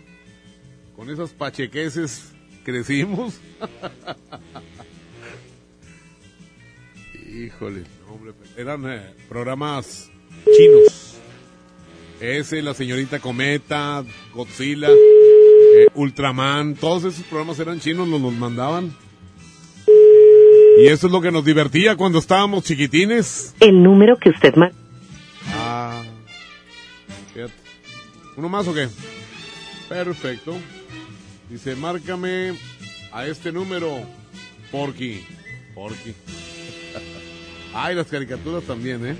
Con esas pachequeses crecimos. Híjole, hombre, eran eh, programas chinos. Ese, la señorita Cometa, Godzilla, eh, Ultraman, todos esos programas eran chinos, nos los mandaban. Y eso es lo que nos divertía cuando estábamos chiquitines. El número que usted marcó. Ah, fíjate. ¿Uno más o qué? Perfecto. Dice, márcame a este número, Porky. Porky. Ay, las caricaturas también, ¿eh?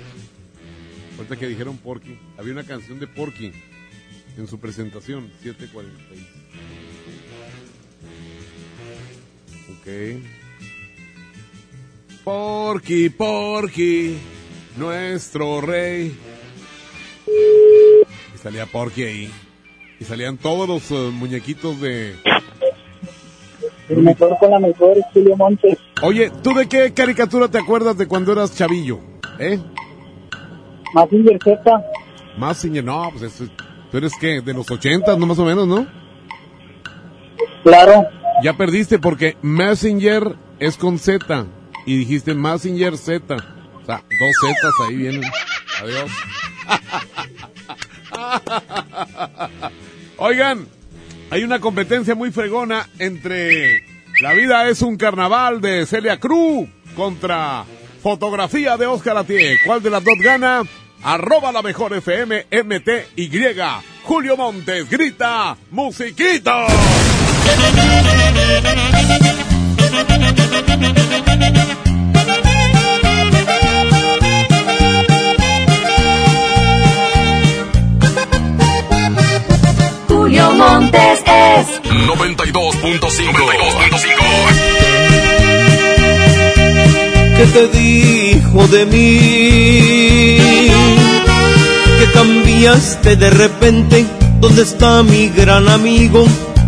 Ahorita que dijeron Porky. Había una canción de Porky en su presentación, 746. Ok. Porky, Porky, nuestro rey. Y salía Porky ahí. Y salían todos los eh, muñequitos de... El mejor con la mejor es Julio Montes. Oye, ¿tú de qué caricatura te acuerdas de cuando eras chavillo? ¿Eh? Mazinger Z. Mazinger, no, pues eso- tú eres qué, de los ochentas, no más o menos, ¿no? Claro. Ya perdiste porque Messenger es con Z y dijiste Messenger Z. O sea, dos Zetas ahí vienen. Adiós. Oigan, hay una competencia muy fregona entre La vida es un carnaval de Celia Cruz contra fotografía de Oscar Atié. ¿Cuál de las dos gana? Arroba la mejor FM MTY. Julio Montes grita musiquito. Julio Montes es 92.5. ¿Qué te dijo de mí? Que cambiaste de repente. ¿Dónde está mi gran amigo?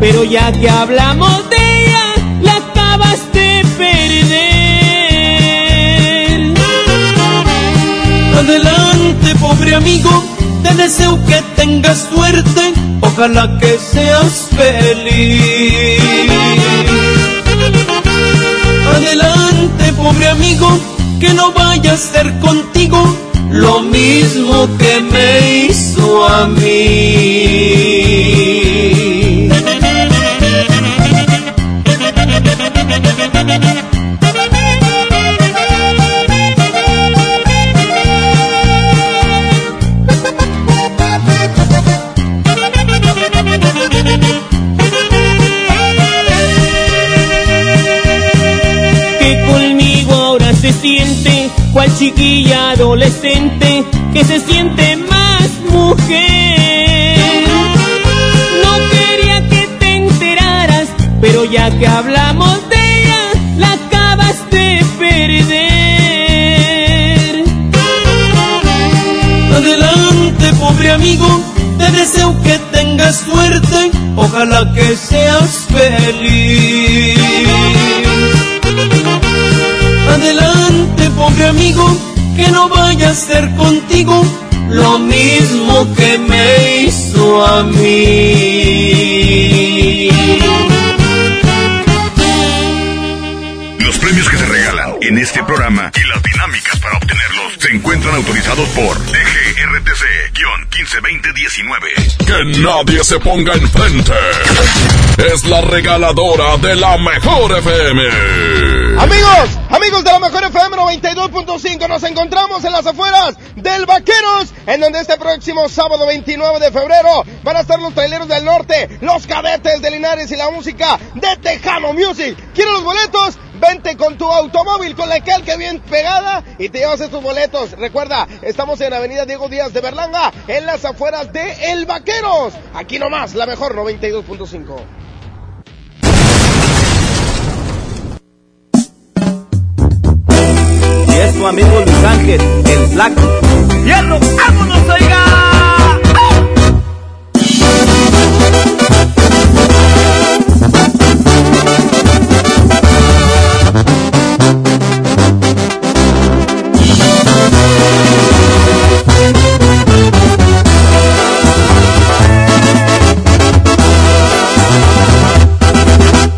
pero ya que hablamos de ella, la acabas de perder. Adelante, pobre amigo, te deseo que tengas suerte, ojalá que seas feliz. Adelante, pobre amigo, que no vaya a ser contigo lo mismo que me hizo a mí. Cual chiquilla adolescente, que se siente más mujer. No quería que te enteraras, pero ya que hablamos amigo, te deseo que tengas suerte, ojalá que seas feliz. Adelante, pobre amigo, que no vaya a ser contigo lo mismo que me hizo a mí. Los premios que se regalan en este programa y las dinámicas para obtenerlos se encuentran autorizados por DG DGRTC-152019. Que nadie se ponga enfrente. Es la regaladora de la mejor FM. Amigos, amigos de la mejor FM 92.5, nos encontramos en las afueras del Vaqueros, en donde este próximo sábado 29 de febrero van a estar los traileros del norte, los cadetes de Linares y la música de Tejano Music. ¿Quieren los boletos? Vente con tu automóvil con la calca bien pegada y te llevas estos boletos. Recuerda, estamos en Avenida Diego Díaz de Berlanga, en las afueras de El Vaqueros. Aquí nomás, la mejor 92.5. Y es tu amigo Luis Ángel, el flaco. ¡Hierro! ¡Vámonos, oiga!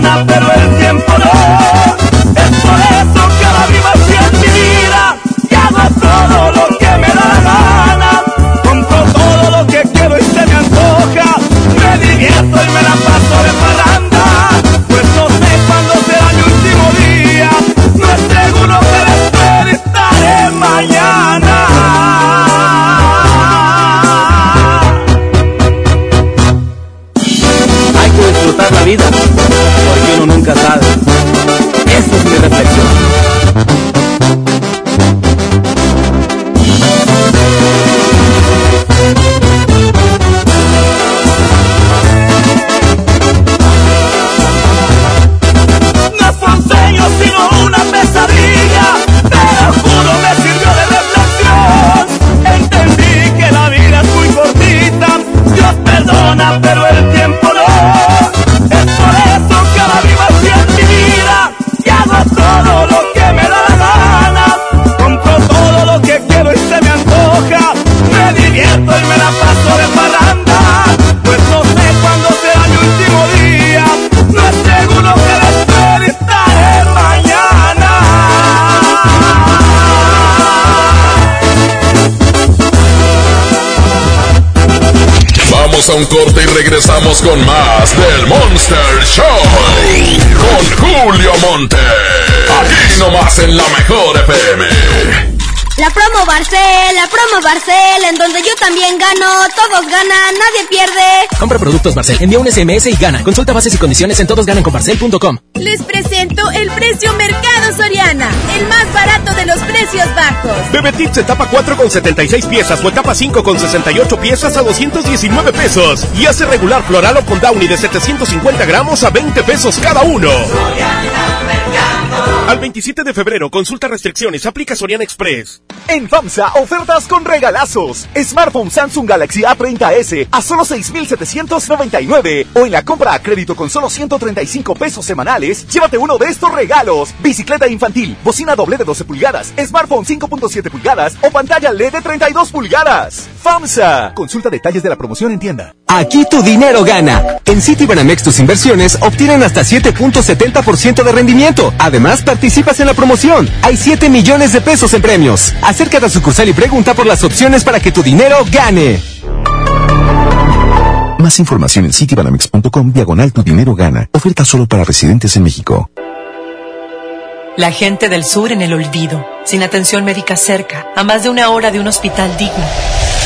Perdona, Vamos a un corte y regresamos con más del Monster Show. Con Julio Monte. Aquí nomás en la mejor FM. La promo Barcel, la promo Barcel, en donde yo también gano, todos ganan, nadie pierde. Compra productos Barcel, envía un SMS y gana. Consulta bases y condiciones en todosgananconbarcel.com. Les presento el precio Mercado Soriana, el más precios bajos. Etapa 4 con 76 piezas o etapa 5 con 68 piezas a 219 pesos. Y hace regular floral o con downy de 750 gramos a 20 pesos cada uno. Al 27 de febrero, consulta restricciones, aplica Soriana Express. En FAMSA, ofertas con regalazos. Smartphone Samsung Galaxy A30s a solo 6,799. O en la compra a crédito con solo 135 pesos semanales, llévate uno de estos regalos. Bicicleta infantil, bocina doble de 12 pulgadas, smartphone 5.7 pulgadas o pantalla LED de 32 pulgadas. FAMSA. Consulta detalles de la promoción en tienda. Aquí tu dinero gana. En Citibanamex tus inversiones obtienen hasta 7.70% de rendimiento. Además, participas en la promoción. Hay 7 millones de pesos en premios. Acércate a sucursal y pregunta por las opciones para que tu dinero gane. Más información en citibanamex.com diagonal tu dinero gana. Oferta solo para residentes en México. La gente del sur en el olvido, sin atención médica cerca, a más de una hora de un hospital digno.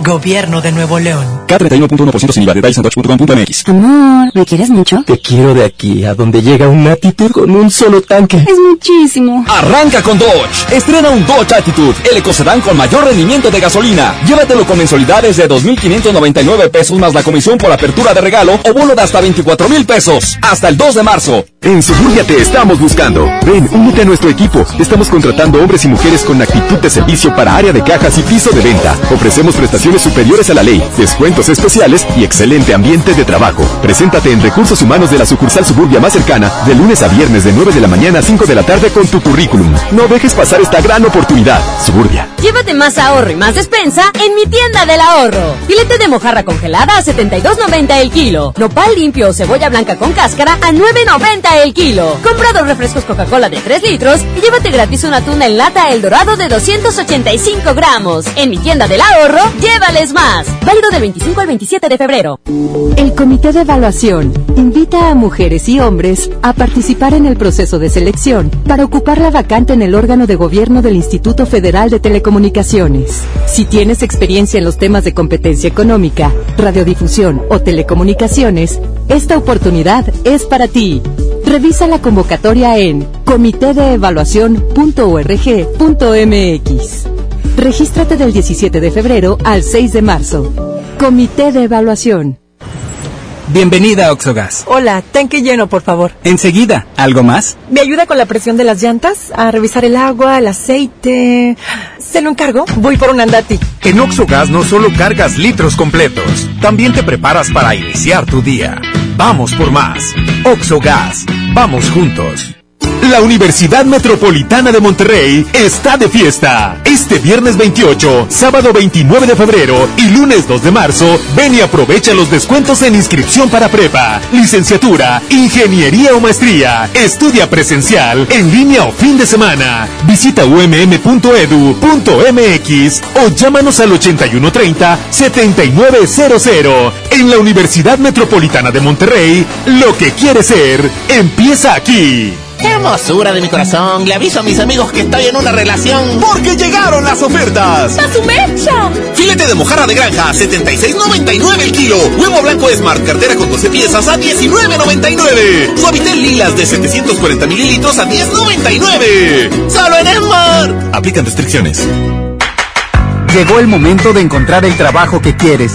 Gobierno de Nuevo León. K31.1% sin IVA. Detalles en dodge.com.mx. Amor, ¿me quieres mucho? Te quiero de aquí a donde llega un Attitude con un solo tanque. Es muchísimo. Arranca con Dodge. Estrena un Dodge Attitude, el ecocedán con mayor rendimiento de gasolina. Llévatelo con mensualidades de 2.599 pesos más la comisión por apertura de regalo o bono de hasta 24 mil pesos. Hasta el 2 de marzo. En Suburbia te estamos buscando. Ven, únete a nuestro equipo. Estamos contratando hombres y mujeres con actitud de servicio para área de cajas y piso de venta. Ofrecemos prestaciones superiores a la ley, descuentos especiales y excelente ambiente de trabajo. Preséntate en Recursos Humanos de la sucursal Suburbia más cercana de lunes a viernes de 9 de la mañana a 5 de la tarde con tu currículum. No dejes pasar esta gran oportunidad. Suburbia. Llévate más ahorro y más despensa en mi tienda del ahorro. Filete de mojarra congelada a 72.90 el kilo. Nopal limpio o cebolla blanca con cáscara a 9.90 el kilo. Compra dos refrescos Coca-Cola de 3 litros y llévate gratis una tuna en lata El Dorado de 285 gramos. En mi tienda del ahorro, llévales más. Válido del 25 al 27 de febrero. El Comité de Evaluación invita a mujeres y hombres a participar en el proceso de selección para ocupar la vacante en el órgano de gobierno del Instituto Federal de Telecomunicaciones. Si tienes experiencia en los temas de competencia económica, radiodifusión o telecomunicaciones, esta oportunidad es para ti. Revisa la convocatoria en comitedeevaluación.org.mx. Regístrate del 17 de febrero al 6 de marzo. Comité de Evaluación. Bienvenida a Oxogas. Hola, tanque lleno, por favor. Enseguida, ¿algo más? ¿Me ayuda con la presión de las llantas? A revisar el agua, el aceite. ¿Se lo encargo? Voy por un andati. En Oxogas no solo cargas litros completos, también te preparas para iniciar tu día. Vamos por más. Oxogas. Vamos juntos. La Universidad Metropolitana de Monterrey está de fiesta. Este viernes 28, sábado 29 de febrero y lunes 2 de marzo, ven y aprovecha los descuentos en inscripción para prepa, licenciatura, ingeniería o maestría. Estudia presencial, en línea o fin de semana. Visita umm.edu.mx o llámanos al 8130-7900. En la Universidad Metropolitana de Monterrey, lo que quiere ser, empieza aquí. ¡Qué hermosura de mi corazón! Le aviso a mis amigos que estoy en una relación. Porque llegaron las ofertas. ¡A su mecha! Filete de mojarra de granja, 76.99 el kilo. Huevo blanco Smart, cartera con 12 piezas a 19.99. Suavitel lilas de 740 mililitros a 10.99. ¡Solo en Smart! Aplican restricciones. Llegó el momento de encontrar el trabajo que quieres.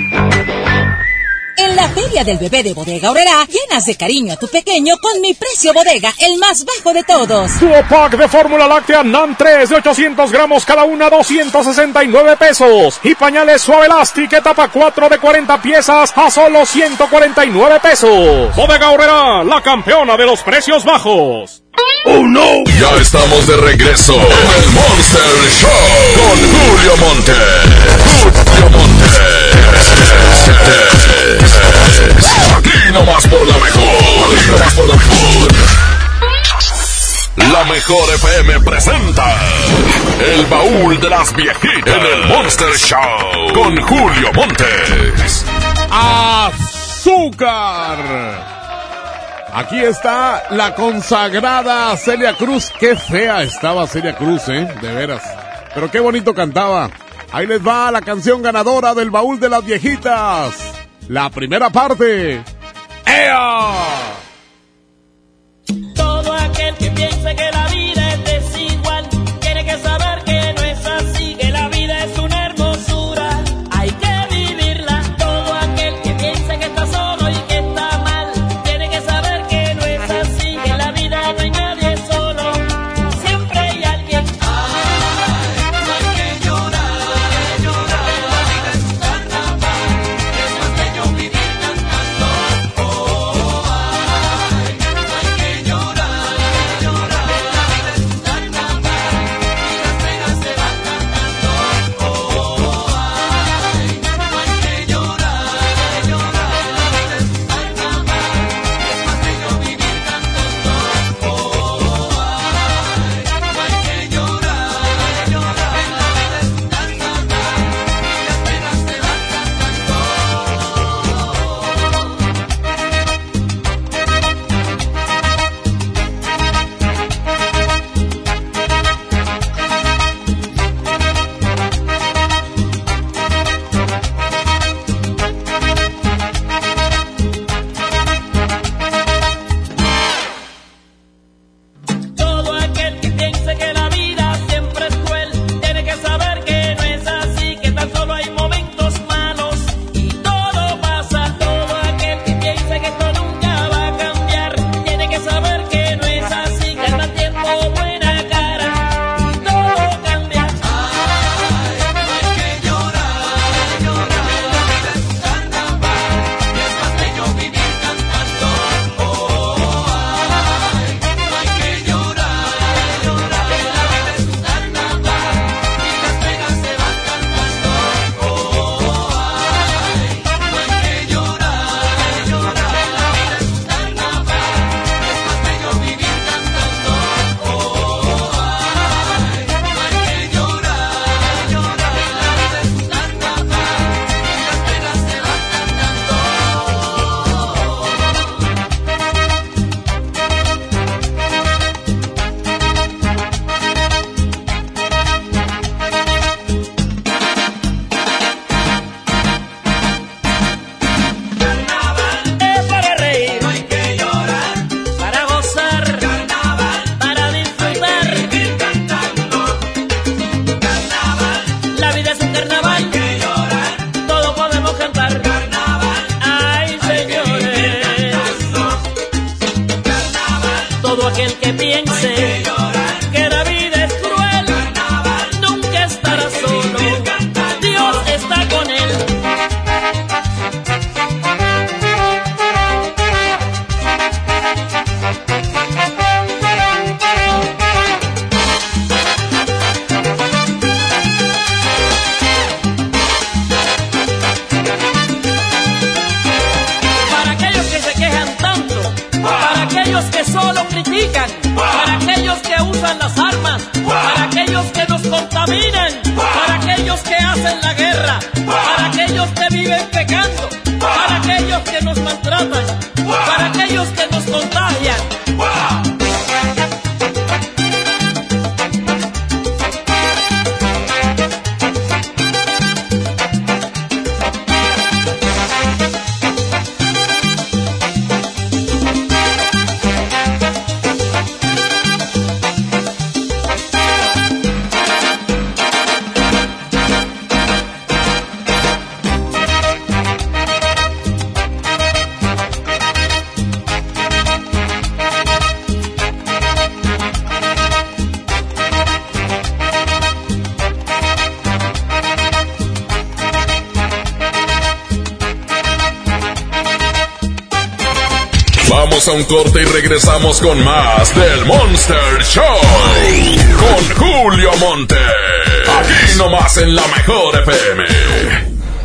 La Feria del Bebé de Bodega Horrera, llenas de cariño a tu pequeño con mi precio bodega, el más bajo de todos. Duo pack de fórmula láctea NAN 3 de 800 gramos cada una, 269 pesos. Y pañales suave Elastic etapa 4 de 40 piezas a solo 149 pesos. Bodega Horrera, la campeona de los precios bajos. ¡Oh no! Ya estamos de regreso en el Monster Show con Julio Monte. Julio Monte. Aquí nomás por la mejor. La mejor. La mejor FM presenta El baúl de las viejitas en el Monster Show con Julio Montes. ¡Azúcar! Aquí está la consagrada Celia Cruz. Qué fea estaba Celia Cruz, ¿eh? De veras. Pero qué bonito cantaba. Ahí les va la canción ganadora del baúl de las viejitas. La primera parte. ¡Ea! Todo aquel que piense que a un corte y regresamos con más del Monster Show. Con Julio Monte. Aquí nomás en la mejor FM.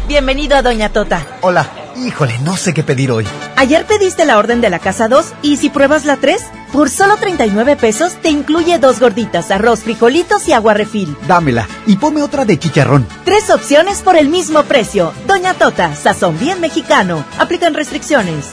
Bienvenido a Doña Tota. Hola. Híjole, no sé qué pedir hoy. Ayer pediste la orden de la casa 2 y si pruebas la 3, por solo 39 pesos te incluye dos gorditas, arroz, frijolitos y agua refil. Dámela y ponme otra de chicharrón. Tres opciones por el mismo precio. Doña Tota, sazón bien mexicano. Aplican restricciones.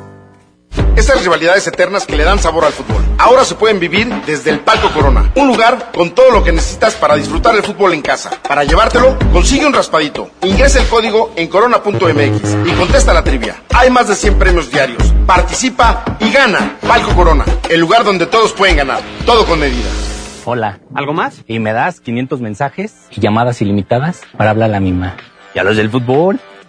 Esas rivalidades eternas que le dan sabor al fútbol. Ahora se pueden vivir desde el Palco Corona. Un lugar con todo lo que necesitas para disfrutar el fútbol en casa. Para llevártelo, consigue un raspadito. Ingresa el código en corona.mx y contesta la trivia. Hay más de 100 premios diarios. Participa y gana. Palco Corona, el lugar donde todos pueden ganar. Todo con medida. Hola, ¿algo más? Y me das 500 mensajes y llamadas ilimitadas para hablar a la misma. ¿Y a los del fútbol?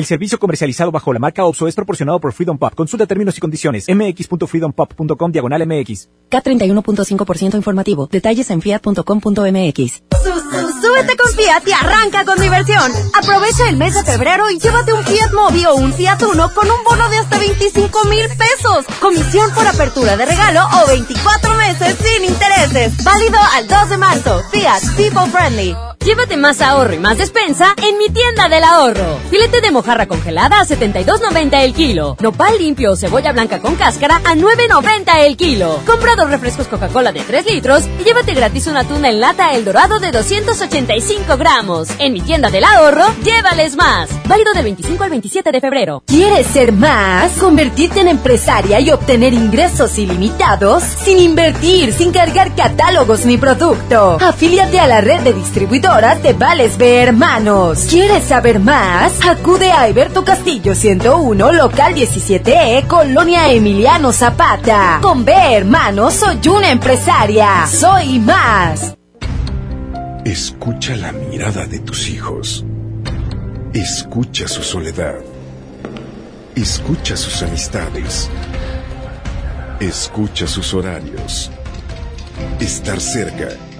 El servicio comercializado bajo la marca OPSO es proporcionado por Freedom Pop. Consulta términos y condiciones. mx.freedompop.com diagonal mx. K31.5% informativo. Detalles en fiat.com.mx. Súbete con Fiat y arranca con diversión. Aprovecha el mes de febrero y llévate un Fiat Mobi o un Fiat Uno con un bono de hasta 25 mil pesos. Comisión por apertura de regalo o 24 meses sin intereses. Válido al 2 de marzo. Fiat People Friendly. Llévate más ahorro y más despensa en mi tienda del ahorro. Filete de mojarra congelada a 72.90 el kilo. Nopal limpio o cebolla blanca con cáscara a 9.90 el kilo. Compra dos refrescos Coca-Cola de 3 litros y llévate gratis una tuna en lata El Dorado de 285 gramos. En mi tienda del ahorro, llévales más. Válido del 25 al 27 de febrero. ¿Quieres ser más? Convertirte en empresaria y obtener ingresos ilimitados sin invertir, sin cargar catálogos ni producto. Afíliate a la red de distribuidores de Vales B Hermanos. ¿Quieres saber más? Acude a Alberto Castillo 101, local 17E, Colonia Emiliano Zapata. Con B Hermanos soy una empresaria. Soy más. Escucha la mirada de tus hijos. Escucha su soledad. Escucha sus amistades. Escucha sus horarios. Estar cerca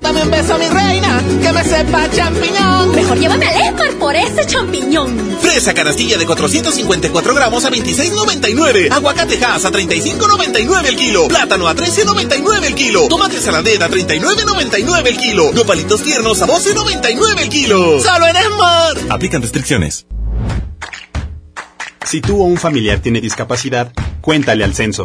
Dame un beso, mi reina, que me sepa champiñón. Mejor llévame al Esmar por ese champiñón. Fresa canastilla de 454 gramos a 26.99. Aguacate Hass a 35.99 el kilo. Plátano a 13.99 el kilo. Tomate saladera a 39.99 el kilo. Nopalitos tiernos a 12.99 el kilo. ¡Solo en Esmar! Aplican restricciones. Si tú o un familiar tiene discapacidad, cuéntale al censo.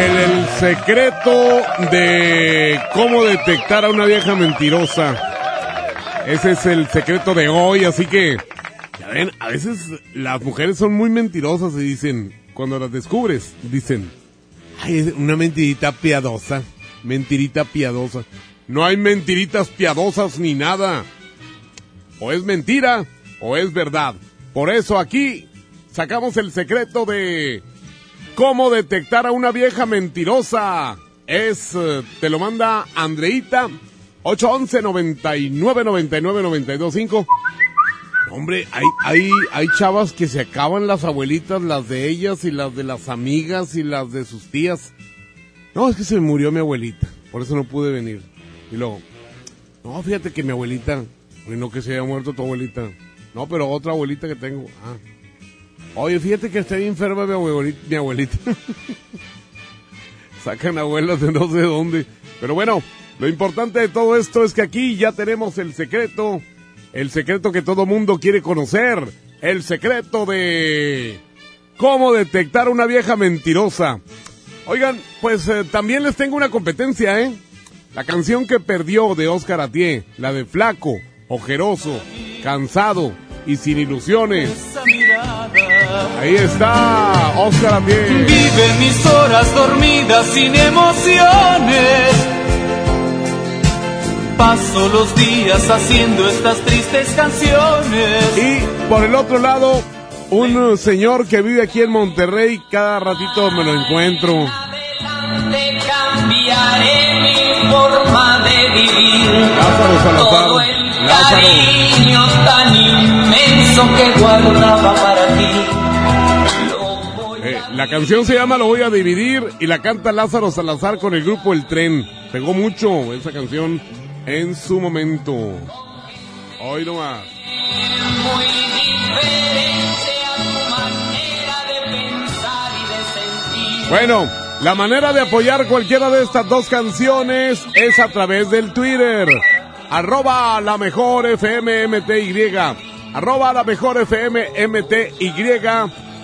Secreto de cómo detectar a una vieja mentirosa. Ese es el secreto de hoy, así que, ya ven, a veces las mujeres son muy mentirosas y dicen, cuando las descubres, dicen, ay, es una mentirita piadosa, mentirita piadosa. No hay mentiritas piadosas ni nada. O es mentira o es verdad. Por eso aquí sacamos el secreto de cómo detectar a una vieja mentirosa. Es, eh, te lo manda Andreita, 811 99 99 925. Hombre, hay, hay, hay chavas que se acaban las abuelitas, las de ellas y las de las amigas y las de sus tías. No, es que se murió mi abuelita, por eso no pude venir. Y luego, no, fíjate que mi abuelita, no que se haya muerto tu abuelita. No, pero otra abuelita que tengo. Ah. Oye, fíjate que está enferma mi abuelita. Mi abuelita. Sacan abuelas de no sé dónde. Pero bueno, lo importante de todo esto es que aquí ya tenemos el secreto. El secreto que todo mundo quiere conocer. El secreto de cómo detectar una vieja mentirosa. Oigan, pues eh, también les tengo una competencia, ¿eh? La canción que perdió de Oscar Atié, la de Flaco, Ojeroso, Cansado y Sin Ilusiones. Ahí está, Oscar Atié. Vive mis horas dormidas sin emociones. Paso los días haciendo estas tristes canciones. Y por el otro lado, un señor que vive aquí en Monterrey, cada ratito me lo encuentro. Te cambiaré mi forma de vivir. Lázaro Salazar. Todo el Lázaro. cariño tan inmenso que guardaba para ti. La canción se llama Lo voy a dividir y la canta Lázaro Salazar con el grupo El Tren. Pegó mucho esa canción en su momento. Hoy nomás. Muy diferente a tu manera de pensar y de sentir. Bueno, la manera de apoyar cualquiera de estas dos canciones es a través del Twitter. Arroba la mejor FMMTY. Arroba la mejor FMMTY.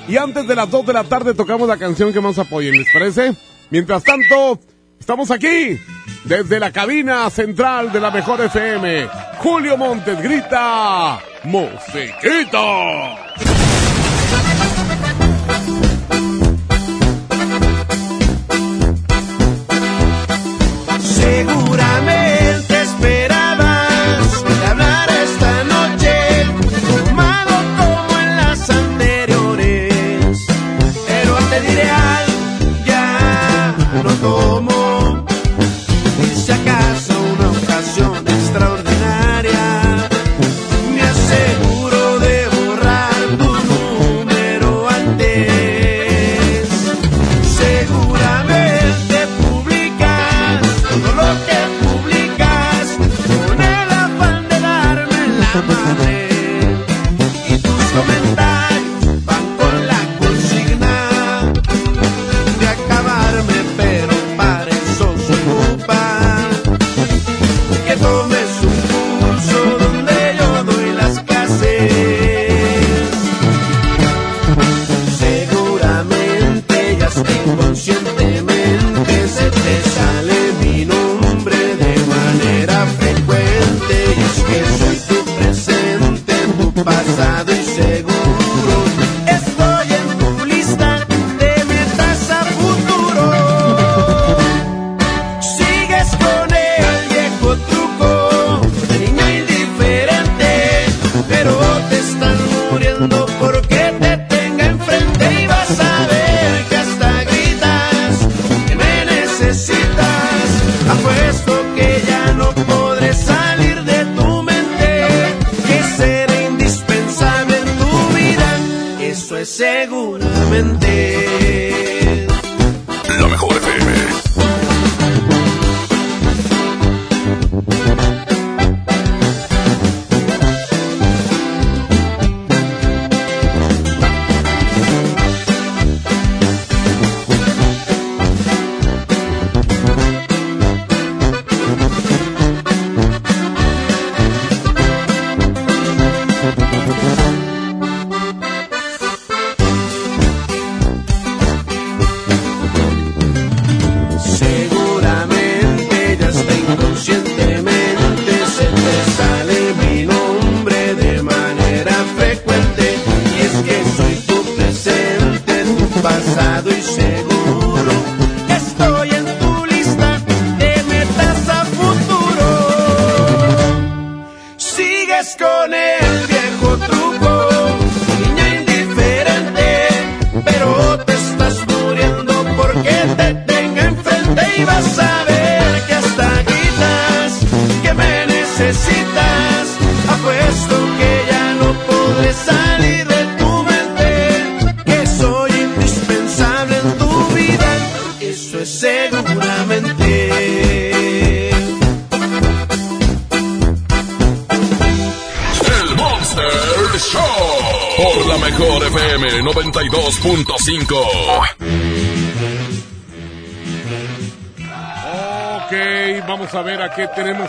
Y antes de las 2 de la tarde tocamos la canción que más apoyen, ¿les parece? Mientras tanto, estamos aquí, desde la cabina central de la mejor FM. Julio Montes grita, ¡Musiquita!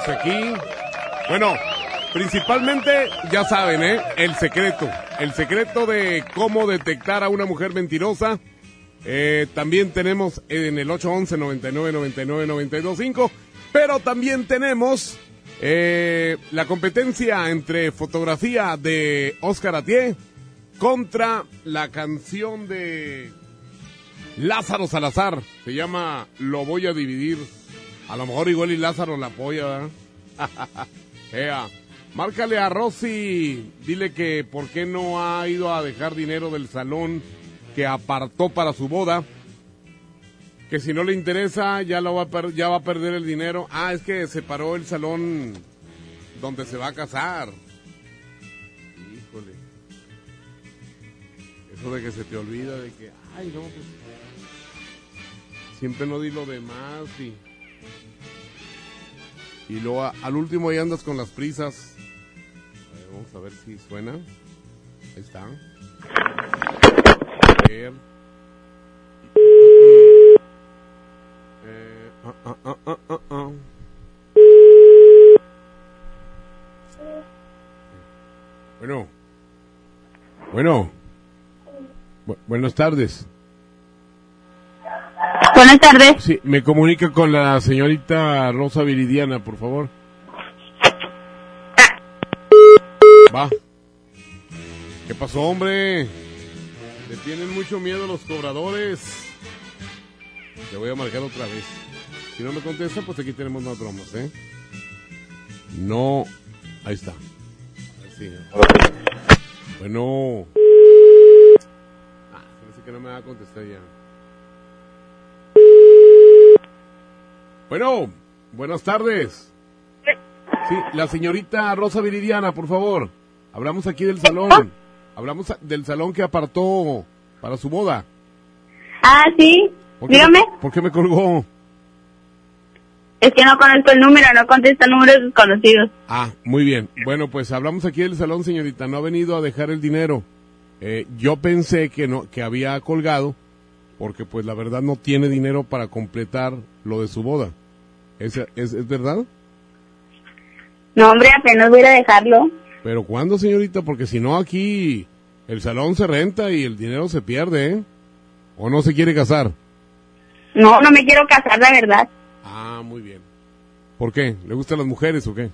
Aquí. Bueno, principalmente, ya saben, ¿eh? El secreto. El secreto de cómo detectar a una mujer mentirosa. Eh, también tenemos en el 811 99 99 925. Pero también tenemos eh, la competencia entre fotografía de Oscar Atié contra la canción de Lázaro Salazar. Se llama Lo voy a dividir. A lo mejor igual y Lázaro la apoya, ¿verdad? Ea, márcale a Rosy. Dile que por qué no ha ido a dejar dinero del salón que apartó para su boda. Que si no le interesa, ya, va, a perder el dinero. Ah, es que separó el salón donde se va a casar. Híjole. Eso de que se te olvida de que, ay, no, pues. Siempre no di lo demás y. Y luego al último ya andas con las prisas. Vamos a ver si suena. Ahí está. A ver. Eh, ah, ah, ah. Bueno. Bueno. Bu- buenas tardes. Buenas tardes. Sí, me comunica con la señorita Rosa Viridiana, por favor. Va. ¿Qué pasó, hombre? Le tienen mucho miedo los cobradores. Le voy a marcar otra vez. Si no me contesta, pues aquí tenemos más bromas, ¿eh? No. Ahí está. Bueno. Ah, parece que no me va a contestar ya. Bueno, buenas tardes. Sí, la señorita Rosa Viridiana, por favor. Hablamos aquí del salón. Hablamos del salón que apartó para su boda. Ah, sí. ¿Por qué Dígame. me- ¿Por qué me colgó? Es que no conozco el número, no contesta números desconocidos. Ah, muy bien. Bueno, pues hablamos aquí del salón, señorita. No ha venido a dejar el dinero. Eh, yo pensé que no, que había colgado, porque pues la verdad no tiene dinero para completar lo de su boda. ¿Es, es, es verdad? No, hombre, apenas voy a dejarlo. Pero ¿cuándo, señorita? Porque si no aquí el salón se renta y el dinero se pierde, ¿eh? ¿O no se quiere casar? No, no me quiero casar, la verdad. Ah, muy bien. ¿Por qué? ¿Le gustan las mujeres o qué?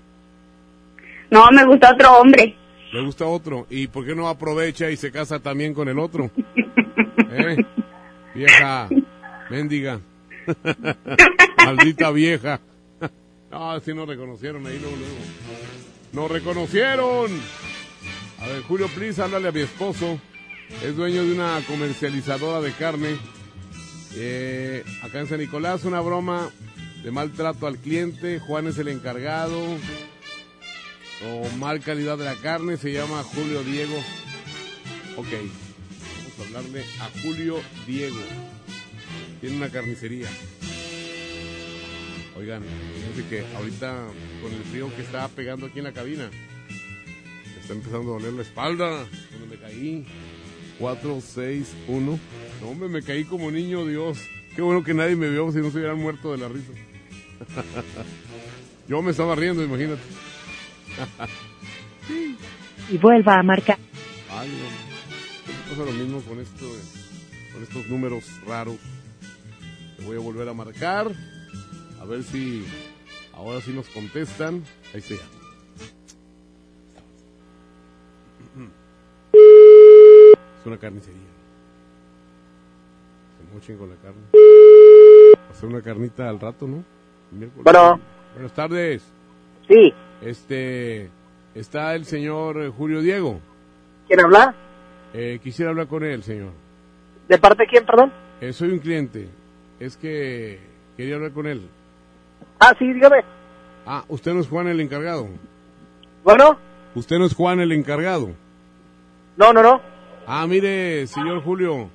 No, me gusta otro hombre. ¿Le gusta otro? ¿Y por qué no aprovecha y se casa también con el otro? ¿Eh? Vieja, mendiga. Maldita vieja. Ah, sí nos reconocieron ahí luego, luego. ¡Nos reconocieron! A ver, Julio, please, háblale a mi esposo. Es dueño de una comercializadora de carne. Eh, acá en San Nicolás, una broma de maltrato al cliente. Juan es el encargado. O mal calidad de la carne. Se llama Julio Diego. Ok. A hablarle a Julio Diego. Tiene una carnicería. Oigan, fíjense que ahorita con el frío que está pegando aquí en la cabina, me está empezando a doler la espalda. Donde me caí. 4, 6, 1. No, hombre, me caí como niño Dios. Qué bueno que nadie me vio si no se hubieran muerto de la risa. Yo me estaba riendo, imagínate. Y vuelva a marcar. Ay, no. Pasa lo mismo con esto, eh, con estos números raros. Voy a volver a marcar. A ver si ahora sí nos contestan. Ahí está. ya. Es una carnicería. Se Un chingo la carne. Hacer una carnita al rato, ¿no? Miércoles. Bueno. Buenas tardes. Sí. Este, está el señor eh, Julio Diego. ¿Quién habla? Eh, quisiera hablar con él, señor. ¿De parte de quién, perdón? Eh, soy un cliente. Es que quería hablar con él. Ah, sí, dígame. Ah, usted no es Juan el encargado. Bueno. Usted no es Juan el encargado. No, no, no. Ah, mire, señor Julio.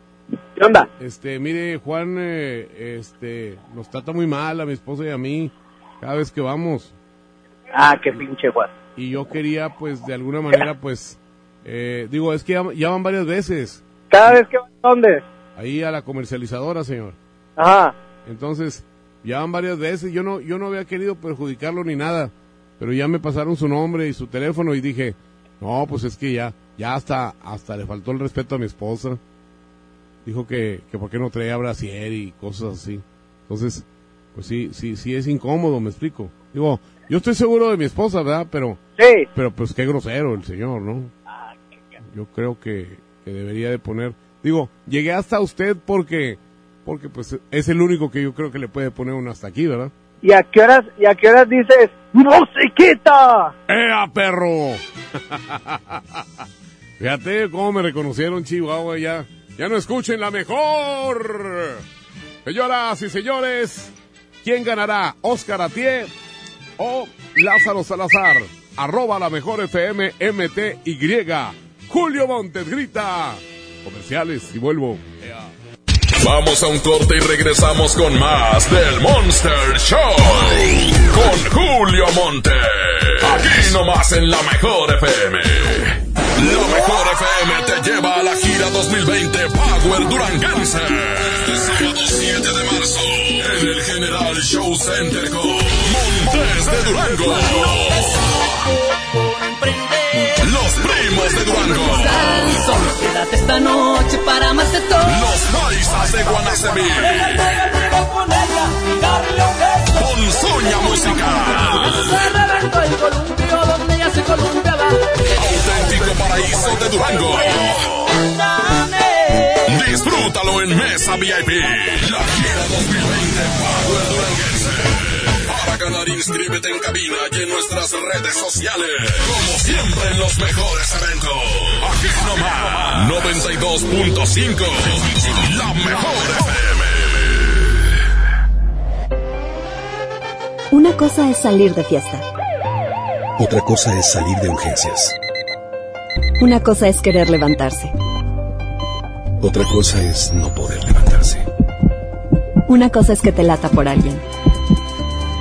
¿Qué onda? Este, mire, Juan, eh, este, nos trata muy mal a mi esposa y a mí cada vez que vamos. Ah, qué pinche Juan. Y yo quería, pues, de alguna manera, pues, eh, digo, es que ya, ya van varias veces. ¿Cada vez que vas a dónde? Ahí a la comercializadora, señor. Ajá. Entonces, ya van varias veces. Yo no, yo no había querido perjudicarlo ni nada, pero ya me pasaron su nombre y su teléfono y dije, no, pues es que ya, ya hasta, hasta le faltó el respeto a mi esposa. Dijo que, que por qué no traía brasier y cosas así. Entonces, pues sí, sí, sí es incómodo, me explico. Digo, yo estoy seguro de mi esposa, ¿verdad? Pero, sí. pero pues qué grosero el señor, ¿no? Yo creo que, que debería de poner, digo, llegué hasta usted porque, porque pues es el único que yo creo que le puede poner uno hasta aquí, ¿verdad? ¿Y a qué horas, y a qué horas dices, musiquita? ¡Ea, perro! Fíjate cómo me reconocieron Chihuahua ya. Ya no escuchen la mejor. Señoras y señores, ¿quién ganará? ¿Oscar Atié o Lázaro Salazar? Arroba la mejor FM MTY. Julio Montes grita. Comerciales y vuelvo. Vamos a un corte y regresamos con más del Monster Show. Con Julio Monte. Aquí nomás en la mejor FM. La mejor FM te lleva a la gira 2020 Power Duranguense. Este sábado 7 de marzo. En el General Show Center con Montes de Durango. Los primos de Durango. Quédate esta noche para más de todo. Los paisas de Guanacemí. Musical. ya se columpiaba. Auténtico paraíso de Durango. Disfrútalo en Mesa VIP. La gira 2020 Power Duranguense. Ganar, inscríbete en cabina y en nuestras redes sociales. Como siempre en los mejores eventos. Aquí nomás. 92.5. La mejor FM. Una cosa es salir de fiesta. Otra cosa es salir de urgencias. Una cosa es querer levantarse. Otra cosa es no poder levantarse. Una cosa es que te lata por alguien.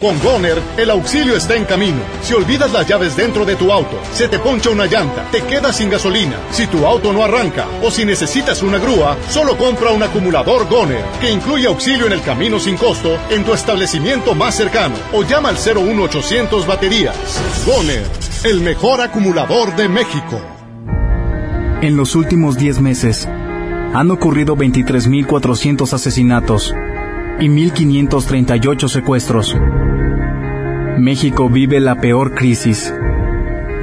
Con Goner, el auxilio está en camino. Si olvidas las llaves dentro de tu auto, se te poncha una llanta, te quedas sin gasolina, si tu auto no arranca o si necesitas una grúa, solo compra un acumulador Goner, que incluye auxilio en el camino sin costo en tu establecimiento más cercano o llama al 01800 baterías. Goner, el mejor acumulador de México. En los últimos 10 meses, han ocurrido 23.400 asesinatos y 1.538 secuestros. México vive la peor crisis.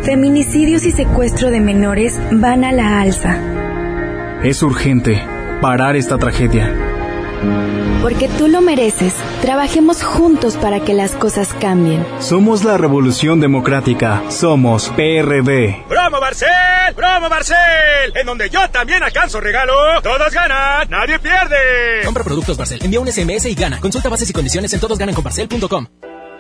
Feminicidios y secuestro de menores van a la alza. Es urgente parar esta tragedia. Porque tú lo mereces. Trabajemos juntos para que las cosas cambien. Somos la Revolución Democrática. Somos PRD. ¡Promo Barcel! ¡Promo Barcel! En donde yo también alcanzo regalo. Todos ganan, nadie pierde. Compra productos Barcel, envía un SMS y gana. Consulta bases y condiciones en todosgananconbarcel.com.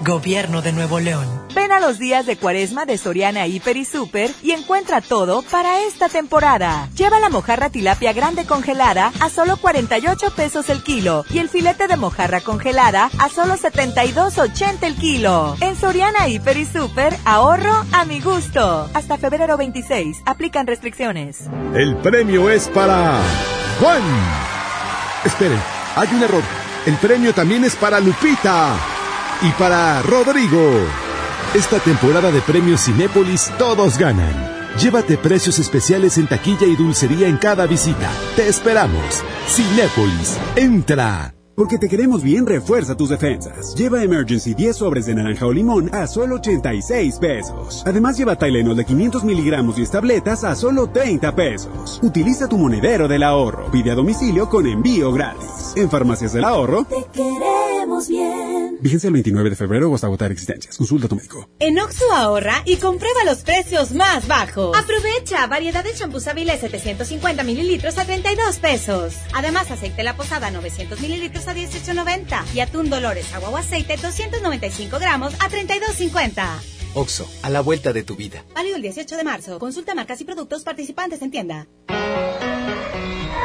Gobierno de Nuevo León. Ven a los días de cuaresma de Soriana Hiper y Super y encuentra todo para esta temporada. Lleva la mojarra tilapia grande congelada a solo 48 pesos el kilo y el filete de mojarra congelada a solo 72.80 el kilo. En Soriana Hiper y Super, ahorro a mi gusto. Hasta febrero 26, aplican restricciones. El premio es para Juan. Esperen, hay un error. El premio también es para Lupita y para Rodrigo. Esta temporada de premios Cinépolis todos ganan. Llévate precios especiales en taquilla y dulcería en cada visita. Te esperamos. Cinépolis, entra. Porque te queremos bien, refuerza tus defensas. Lleva Emergency 10 sobres de naranja o limón a solo 86 pesos. Además, lleva Tylenol de 500 miligramos y tabletas a solo 30 pesos. Utiliza tu monedero del ahorro. Pide a domicilio con envío gratis. En Farmacias del Ahorro. Te queremos bien. Vigencia el 29 de febrero o hasta agotar existencias. Consulta a tu médico. En Oxo ahorra y comprueba los precios más bajos. Aprovecha variedad de champús Avilés 750 mililitros a 32 pesos. Además, aceite La Posada 900 mililitros a 18.90 y atún Dolores agua o aceite 295 gramos a 32.50. Oxo, a la vuelta de tu vida. Válido el 18 de marzo. Consulta marcas y productos participantes en tienda.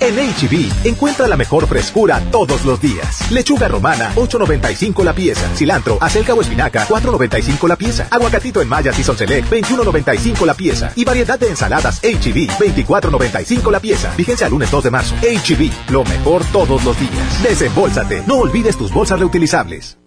En HB, encuentra la mejor frescura todos los días. Lechuga romana, 8.95 la pieza. Cilantro, acelga o espinaca, 4.95 la pieza. Aguacatito en Maya Season Select, 21.95 la pieza. Y variedad de ensaladas HB, 24.95 la pieza. Vigencia al lunes 2 de marzo. HB, lo mejor todos los días. Desembolsate. No olvides tus bolsas reutilizables.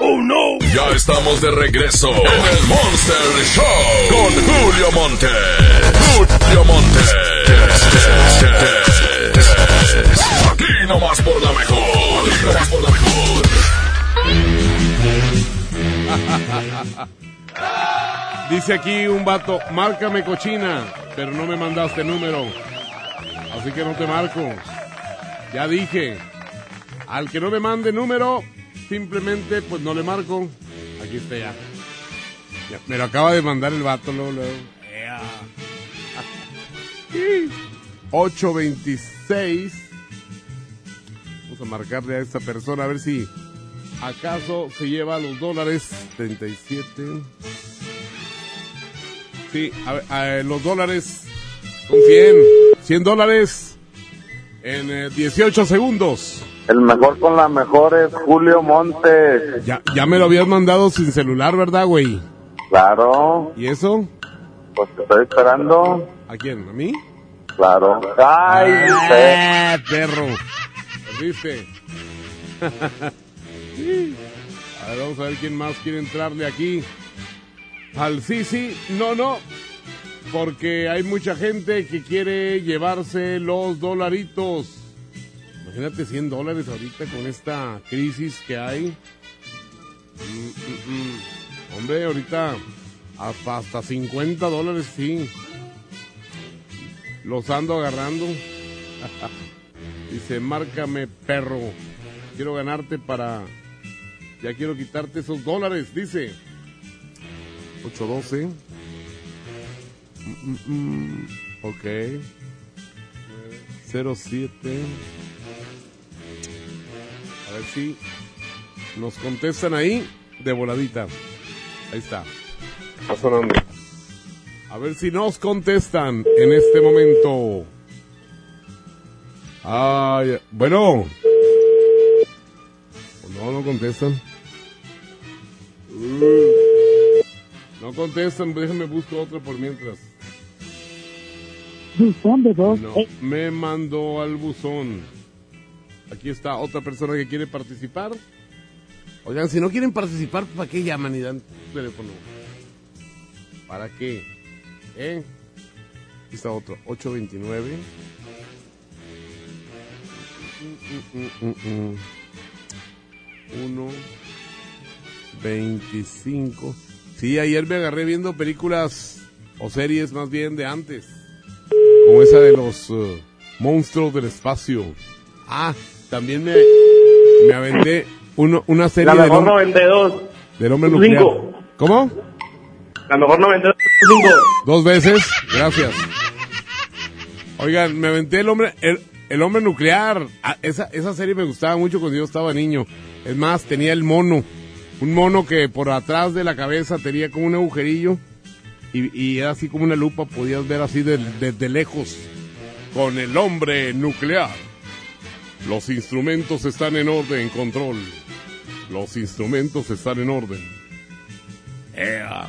¡Oh, no! Ya estamos de regreso en el Monster Show con Julio Monte. Julio Monte. Aquí nomás por la mejor. Aquí nomás por la mejor. Dice aquí un vato, márcame cochina, pero no me mandaste número. Así que no te marco. Ya dije, al que no me mande número, simplemente pues no le marco. Aquí está ya. Ya, me lo acaba de mandar el vato luego. luego. Ea. 826. Vamos a marcarle a esta persona a ver si acaso se lleva los dólares. 37. Sí, a ver, a ver, los dólares son 100. 100 dólares en eh, 18 segundos. El mejor con la mejor es Julio Montes. Ya, ya me lo habías mandado sin celular, ¿verdad, güey? Claro. ¿Y eso? Pues te estoy esperando. ¿A quién? ¿A mí? Claro. Ay, Ah, perro. Perdiste. a ver, vamos a ver quién más quiere entrarle aquí. Al Sisi, no, no. Porque hay mucha gente que quiere llevarse los dolaritos. Imagínate 100 dólares ahorita con esta crisis que hay. Mm, mm, mm. Hombre, ahorita hasta, hasta 50 dólares, sí. Los ando agarrando. Dice, márcame, perro. Quiero ganarte para... Ya quiero quitarte esos dólares, dice. 812. Mm, mm, mm. Ok. 07. A ver si nos contestan ahí de voladita. Ahí está. Está sonando. A ver si nos contestan en este momento. Ay, bueno. No, no contestan. Uh, No contestan, déjenme busco otro por mientras. buzón de voz. No, me mandó al buzón. Aquí está otra persona que quiere participar. Oigan, si no quieren participar, ¿para qué llaman y dan teléfono? ¿Para qué? ¿Eh? Aquí está otro, 829. Mm, mm, mm. 1 25. Sí, ayer me agarré viendo películas o series más bien de antes. Como esa de los eh, monstruos del espacio. Ah, también me, me aventé uno, una serie La del, mejor hom- 92. del hombre Cinco. nuclear. ¿Cómo? La mejor 92. Cinco. Dos veces, gracias. Oigan, me aventé el hombre, el, el hombre nuclear. Ah, esa, esa serie me gustaba mucho cuando yo estaba niño. Es más, tenía el mono. Un mono que por atrás de la cabeza tenía como un agujerillo. Y, y era así como una lupa, podías ver así de- desde lejos. Con el hombre nuclear. Los instrumentos están en orden, control. Los instrumentos están en orden.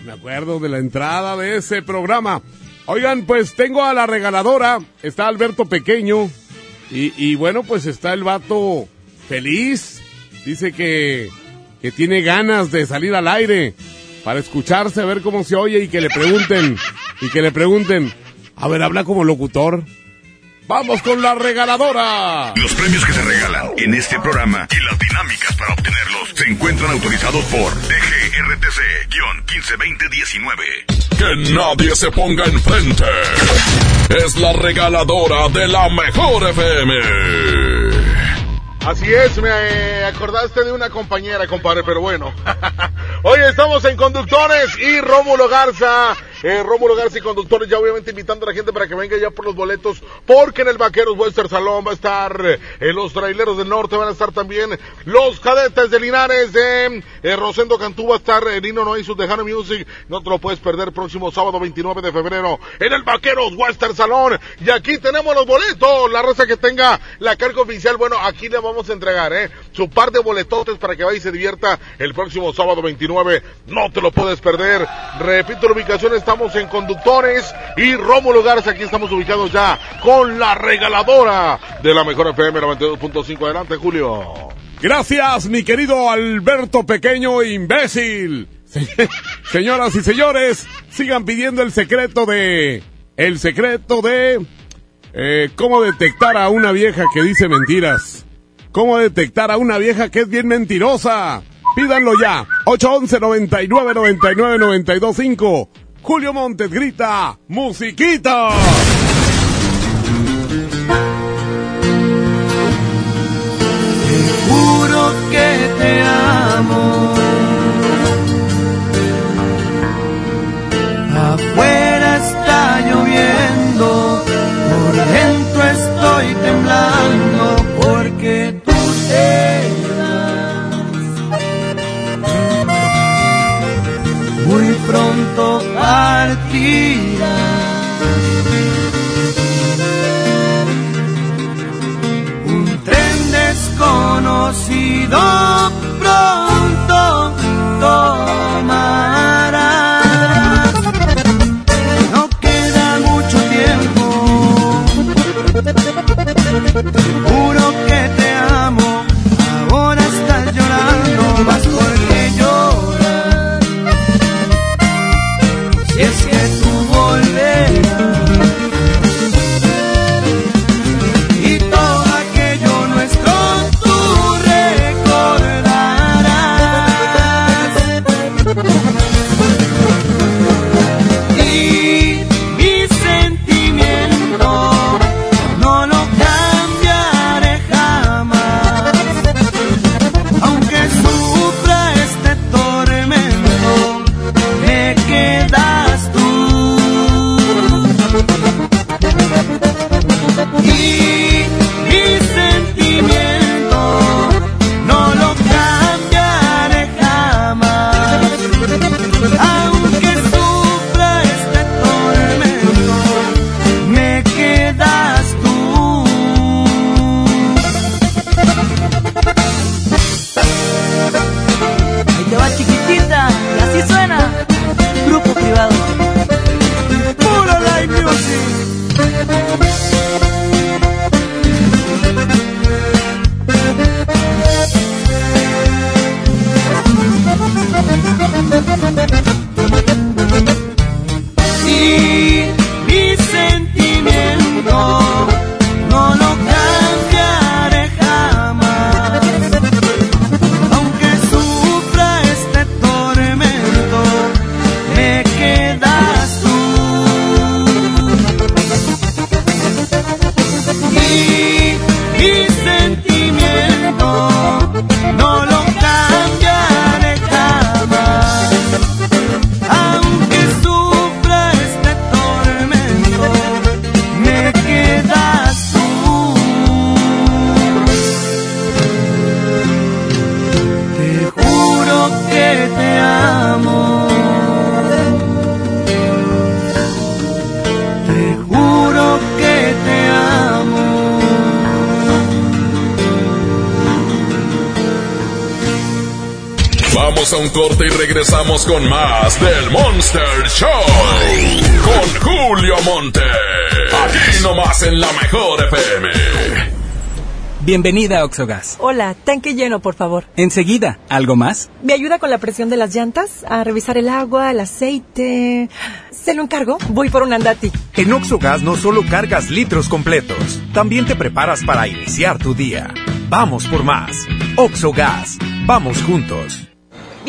Me acuerdo de la entrada de ese programa. Oigan, pues tengo a la regaladora. Está Alberto Pequeño. Y, y bueno, pues está el vato feliz. Dice que, que tiene ganas de salir al aire para escucharse, a ver cómo se oye y que le pregunten. Y que le pregunten. A ver, habla como locutor. Vamos con la regaladora. Los premios que se regalan en este programa y las dinámicas para obtenerlos se encuentran autorizados por DGRTC-152019. Que nadie se ponga enfrente. Es la regaladora de la mejor FM. Así es, me acordaste de una compañera, compadre, pero bueno. Hoy estamos en Conductores y Rómulo Garza. Eh, Rómulo Garza y Conductores ya obviamente invitando a la gente para que venga ya por los boletos, porque en el Vaqueros Western Salón va a estar eh, los traileros del norte, van a estar también los cadetes de Linares de eh, Rosendo Cantú, va a estar eh, Nino Noy, sus Tejano Music, no te lo puedes perder próximo sábado 29 de febrero en el Vaqueros Western Salón. Y aquí tenemos los boletos, la raza que tenga la carga oficial, bueno, aquí le vamos a entregar, eh, su par de boletotes para que vaya y se divierta el próximo sábado 29, no te lo puedes perder. Repito la ubicación, estamos en Conductores y Rómulo Garza, aquí estamos ubicados ya con la regaladora de la mejor FM 92.5. Adelante, Julio. Gracias, mi querido Alberto Pequeño imbécil. Se- Señoras y señores, sigan pidiendo el secreto de... El secreto de... eh, cómo detectar a una vieja que dice mentiras. Cómo detectar a una vieja que es bien mentirosa. Pídanlo ya. 811 99 99 92 5. Julio Montes grita, musiquita. Juro que te amo. Afuera está lloviendo, por dentro estoy temblando porque tú te pronto partirás. Un tren desconocido pronto tomarás. No queda mucho tiempo. Vamos a un corte y regresamos con más del Monster Show. Con Julio Monte. Aquí nomás en la mejor FM. Bienvenida a Oxogas. Hola, tanque lleno, por favor. Enseguida, ¿algo más? ¿Me ayuda con la presión de las llantas? A revisar el agua, el aceite. ¿Se lo encargo? Voy por un andati. En Oxogas no solo cargas litros completos, también te preparas para iniciar tu día. Vamos por más. Oxogas. Vamos juntos.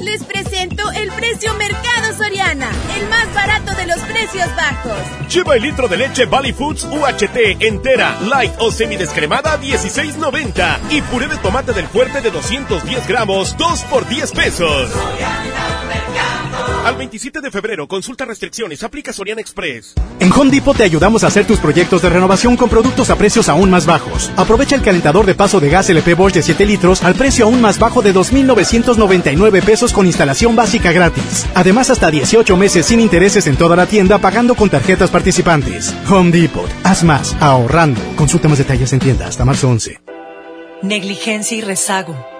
Les presento el precio Mercado Soriana, el más barato de los precios bajos. Lleva el litro de leche Valley Foods UHT entera, light o semidescremada 16.90 y puré de tomate del fuerte de 210 gramos 2 por 10 pesos. Al 27 de febrero, consulta restricciones, aplica Soriana Express. En Home Depot te ayudamos a hacer tus proyectos de renovación con productos a precios aún más bajos. Aprovecha el calentador de paso de gas LP Bosch de 7 litros al precio aún más bajo de 2.999 pesos con instalación básica gratis. Además, hasta 18 meses sin intereses en toda la tienda pagando con tarjetas participantes. Home Depot. Haz más, ahorrando. Consulta más detalles en tienda hasta marzo 11. Negligencia y rezago.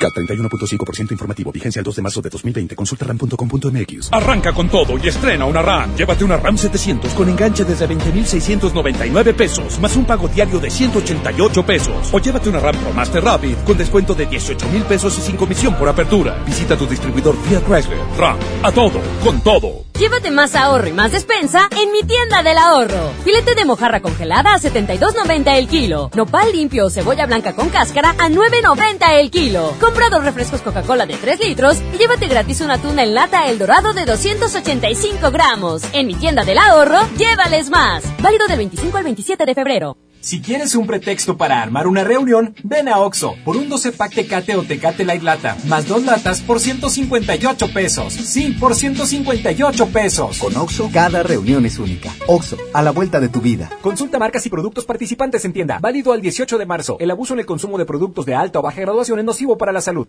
K31.5% informativo. Vigencia el 2 de marzo de 2020. Consulta ram.com.mx. Arranca con todo y estrena una RAM. Llévate una RAM 700 con enganche desde 20,699 pesos, más un pago diario de 188 pesos. O llévate una RAM Pro Master Rapid con descuento de 18 mil pesos y sin comisión por apertura. Visita tu distribuidor Fiat Chrysler. RAM. A todo, con todo. Llévate más ahorro y más despensa en mi tienda del ahorro. Filete de mojarra congelada a 72.90 el kilo. Nopal limpio o cebolla blanca con cáscara a 9.90 el kilo. Compra dos refrescos Coca-Cola de 3 litros y llévate gratis una tuna en lata El Dorado de 285 gramos. En mi tienda del ahorro, llévales más. Válido del 25 al 27 de febrero. Si quieres un pretexto para armar una reunión, ven a Oxo por un 12 pack Tecate o Tecate Light Lata, más dos latas por 158 pesos. Sí, por 158 pesos. Con Oxo, cada reunión es única. Oxo, a la vuelta de tu vida. Consulta marcas y productos participantes en tienda. Válido al 18 de marzo. El abuso en el consumo de productos de alta o baja graduación es nocivo para la salud.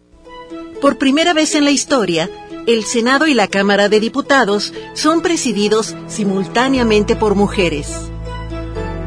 Por primera vez en la historia, el Senado y la Cámara de Diputados son presididos simultáneamente por mujeres.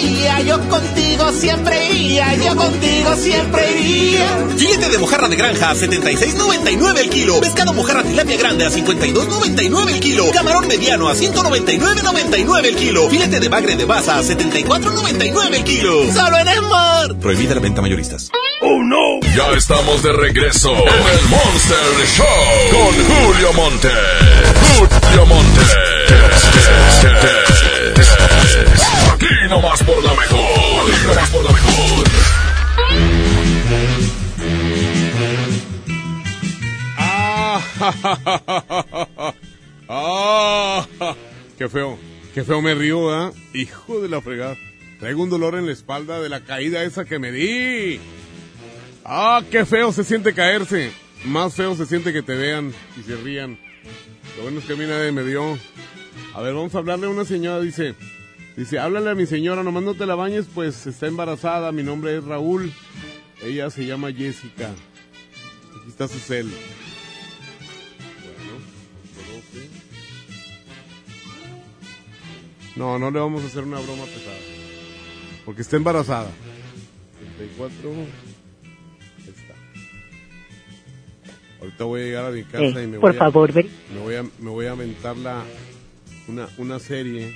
iría, yo contigo siempre iría, yo contigo siempre iría. Filete de mojarra de granja a 76.99 el kilo. Pescado mojarra tilapia grande a 52.99 el kilo. Camarón mediano a 199.99 el kilo. Filete de bagre de baza a 74.99 el kilo. Solo en Esmar. Prohibida la venta mayoristas. ¡Oh, no! Ya estamos de regreso en el Monster Show con Julio Monte. Julio Monte. Aquí nomás por la mejor. Aquí nomás por la mejor. Ah, ah, qué feo, qué feo me río, ¿ah? Hijo de la fregada. Traigo un dolor en la espalda de la caída esa que me di. Ah, qué feo se siente caerse. Más feo se siente que te vean y se rían. Lo bueno es que a mí nadie me dio. A ver, vamos a hablarle a una señora, dice. Dice, háblale a mi señora, nomás no te la bañes, pues está embarazada. Mi nombre es Raúl. Ella se llama Jessica. Aquí está su cel. No, no le vamos a hacer una broma pesada. Porque está embarazada. 34. Ahí está. Ahorita voy a llegar a mi casa Eh, y me por voy a, favor, ven. me voy a me voy a aventar la una una serie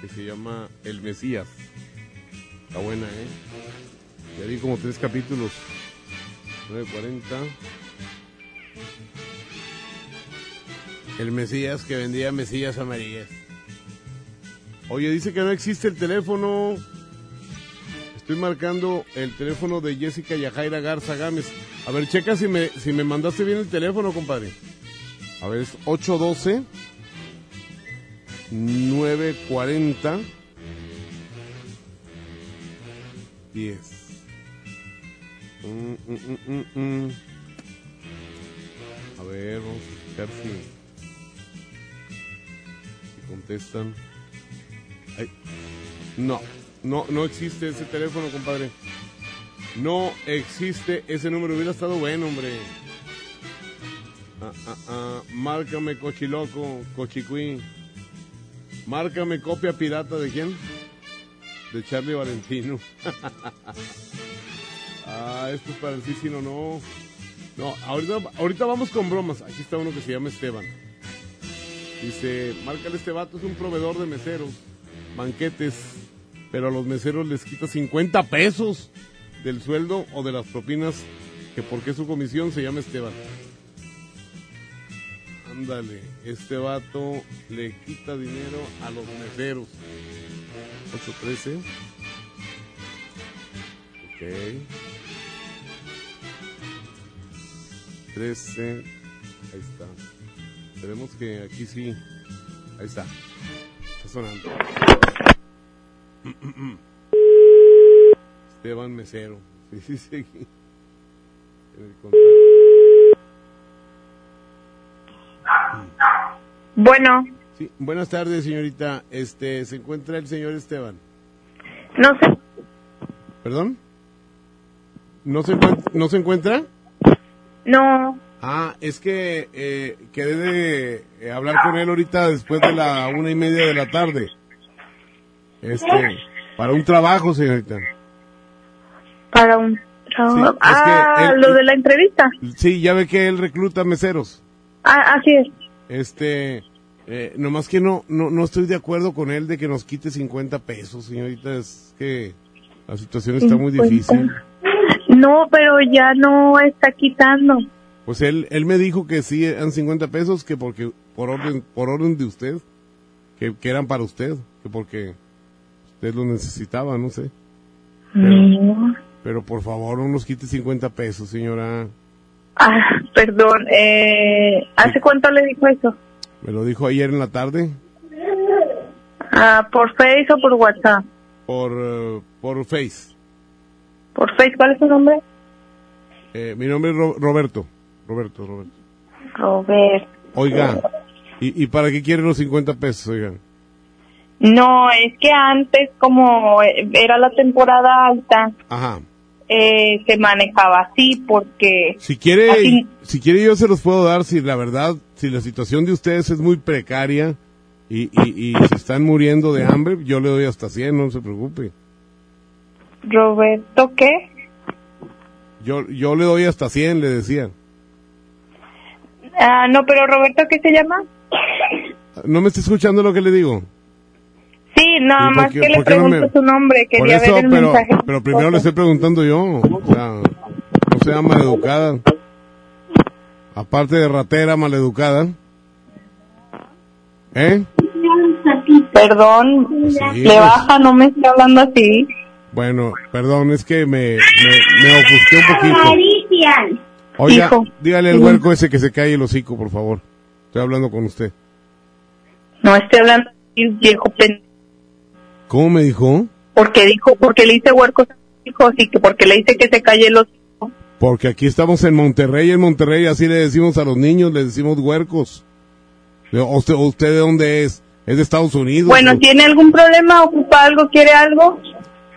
que se llama El Mesías. Está buena, ¿eh? Ya vi como tres capítulos. 9.40. El Mesías que vendía Mesías amarillas. Oye, dice que no existe el teléfono. Estoy marcando el teléfono de Jessica Yajaira Garza Gámez. A ver, checa si me, si me mandaste bien el teléfono, compadre. A ver, es 812 940 10. Mm, mm, mm, mm. A ver, vamos a si, contestan. No, no, no existe ese teléfono, compadre. No existe ese número. Hubiera estado bueno, hombre. Ah, ah, ah. Márcame, cochiloco, cochicuí. Márcame copia pirata de quién? De Charlie Valentino. ah, esto es para el sí, no, no. Ahorita, ahorita vamos con bromas. Aquí está uno que se llama Esteban. Dice, márcale este vato, es un proveedor de meseros, banquetes, pero a los meseros les quita 50 pesos del sueldo o de las propinas, que porque su comisión se llama Esteban. Ándale, este vato le quita dinero a los meseros. 813. Ok. 13. Ahí está. Esperemos que aquí sí. Ahí está. Está sonando. Esteban Mesero. Sí, sí, sí. En el contacto. Bueno, Sí, buenas tardes, señorita. Este, ¿se encuentra el señor Esteban? no sé, ¿Perdón? ¿No se, ¿no se encuentra? no, Ah, es que eh, quedé de eh, hablar con él ahorita después de la una y media de la tarde. Este, para un trabajo, señorita. para un trabajo. Sí, ah, él- lo de la entrevista. Sí, ya ve que él recluta meseros. Ah, así es. Este, eh, nomás que no, no, no estoy de acuerdo con él de que nos quite 50 pesos, señorita. Es que la situación está muy 50. difícil. No, pero ya no está quitando. Pues él, él me dijo que sí eran 50 pesos, que porque por orden, por orden de usted, que, que eran para usted, que porque usted lo necesitaba, no sé. No. Pero por favor no nos quite 50 pesos, señora. Ah, perdón. Eh, ¿Hace cuánto le dijo eso? Me lo dijo ayer en la tarde Ah, ¿Por Face o por WhatsApp? por, eh, por Face. ¿Por Face? ¿Cuál es su nombre? Eh, mi nombre es Ro- Roberto. Roberto, Roberto. Robert. Oiga, ¿y, ¿y para qué quiere los 50 pesos, oiga? No, es que antes, como eh, era la temporada alta, Ajá. Eh, se manejaba así porque... Si quiere, Así- si quiere yo se los puedo dar si la verdad, si la situación de ustedes es muy precaria y, y, y se están muriendo de hambre, yo le doy hasta 100, no se preocupe. Roberto, ¿qué? Yo, yo le doy hasta 100, le decía. Ah, no, pero Roberto, ¿qué se llama? ¿No me está escuchando lo que le digo? Sí, nada ¿Y por más que le no pregunto me- su nombre, quería eso, ver el pero, mensaje. pero primero le estoy preguntando yo. O sea, no sea maleducada. Aparte de ratera, maleducada. ¿Eh? Perdón, Sí, le pues. baja, no me está hablando así. Bueno, perdón, es que me, me, me ofusqué un poquito. Oiga, Hijo. dígale al huerco ese que se calle el hocico, por favor. Estoy hablando con usted. No estoy hablando viejo pen... ¿Cómo me dijo? Porque dijo, porque le hice huercos hijos y que porque le dice que se calle los... Porque aquí estamos en Monterrey, en Monterrey así le decimos a los niños, le decimos huercos. ¿O ¿Usted, usted de dónde es? Es de Estados Unidos. Bueno, ¿no? ¿tiene algún problema? ¿Ocupa algo? ¿Quiere algo?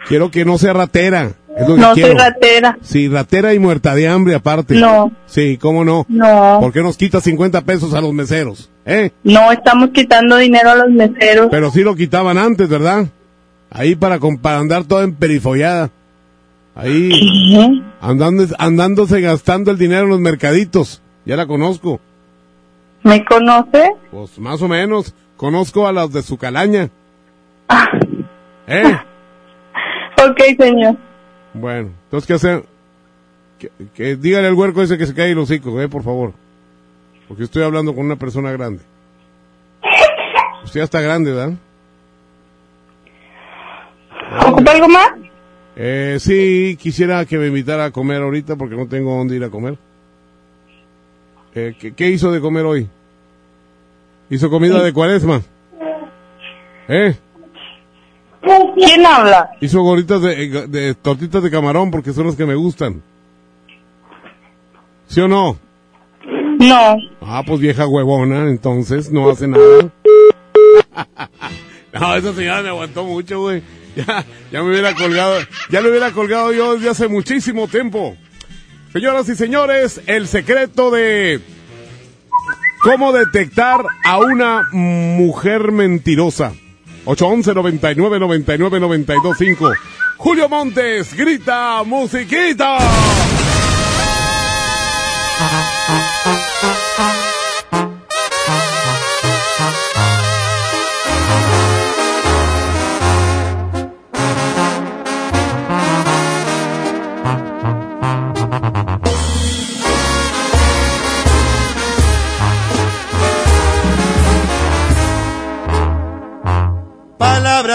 Quiero que no sea ratera. Es lo que No quiero. soy ratera. Sí, ratera y muerta de hambre aparte. No. Sí, ¿cómo no? No. ¿Por qué nos quita 50 pesos a los meseros? ¿Eh? No estamos quitando dinero a los meseros. Pero sí lo quitaban antes, ¿verdad? Ahí para, para andar toda emperifollada. Ahí. Andando, andándose gastando el dinero en los mercaditos. Ya la conozco. ¿Me conoce? Pues más o menos. Conozco a las de su calaña. ¿Eh? Ok, señor. Bueno, entonces, ¿qué hacer? Que, que dígale al huerco ese que se cae el hocico, eh, por favor. Porque estoy hablando con una persona grande. Usted ya está grande, ¿verdad? ¿Ocupa algo más? Eh, sí, quisiera que me invitara a comer ahorita porque no tengo dónde ir a comer. Eh, ¿qué, qué hizo de comer hoy? ¿Hizo comida de cuaresma? ¿Eh? ¿Quién habla? Hizo gorditas de, de tortitas de camarón porque son las que me gustan. ¿Sí o no? No. Ah, pues vieja huevona, entonces no hace nada. no, esa señora me aguantó mucho, güey. Ya, ya me hubiera colgado, ya lo hubiera colgado yo desde hace muchísimo tiempo. Señoras y señores, el secreto de cómo detectar a una mujer mentirosa. 811 99 99 92 5. Julio Montes grita musiquita.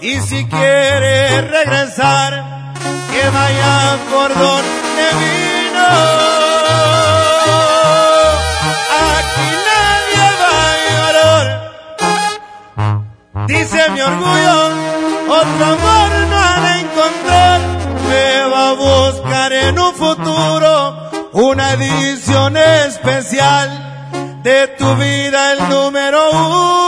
Y si quiere regresar, que vaya por donde vino. Aquí nadie va a llorar. Dice mi orgullo, otro amor no ha de encontrar. Me va a buscar en un futuro una edición especial de tu vida, el número uno.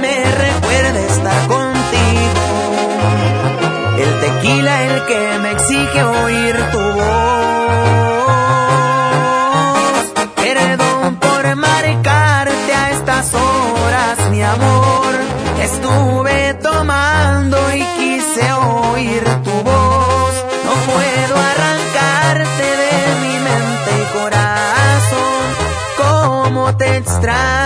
Me recuerda estar contigo. El tequila el que me exige oír tu voz. Perdón por marcarte a estas horas, mi amor. Estuve tomando y quise oír tu voz. No puedo arrancarte de mi mente y corazón. Cómo te extraño.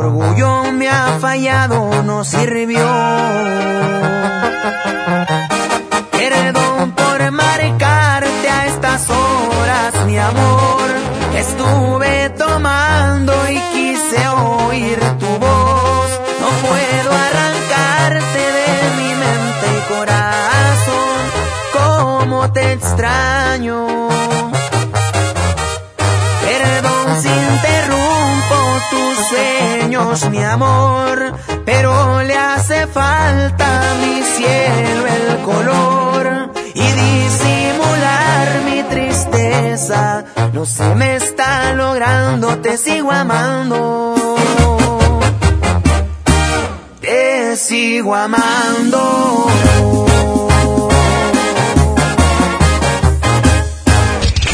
Orgullo me ha fallado, no sirvió. Perdón por marcarte a estas horas, mi amor. Estuve tomando y quise oír tu voz. No puedo arrancarte de mi mente y corazón. Cómo te extraño. Mi amor, pero le hace falta mi cielo el color y disimular mi tristeza. No se me está logrando, te sigo amando. Te sigo amando.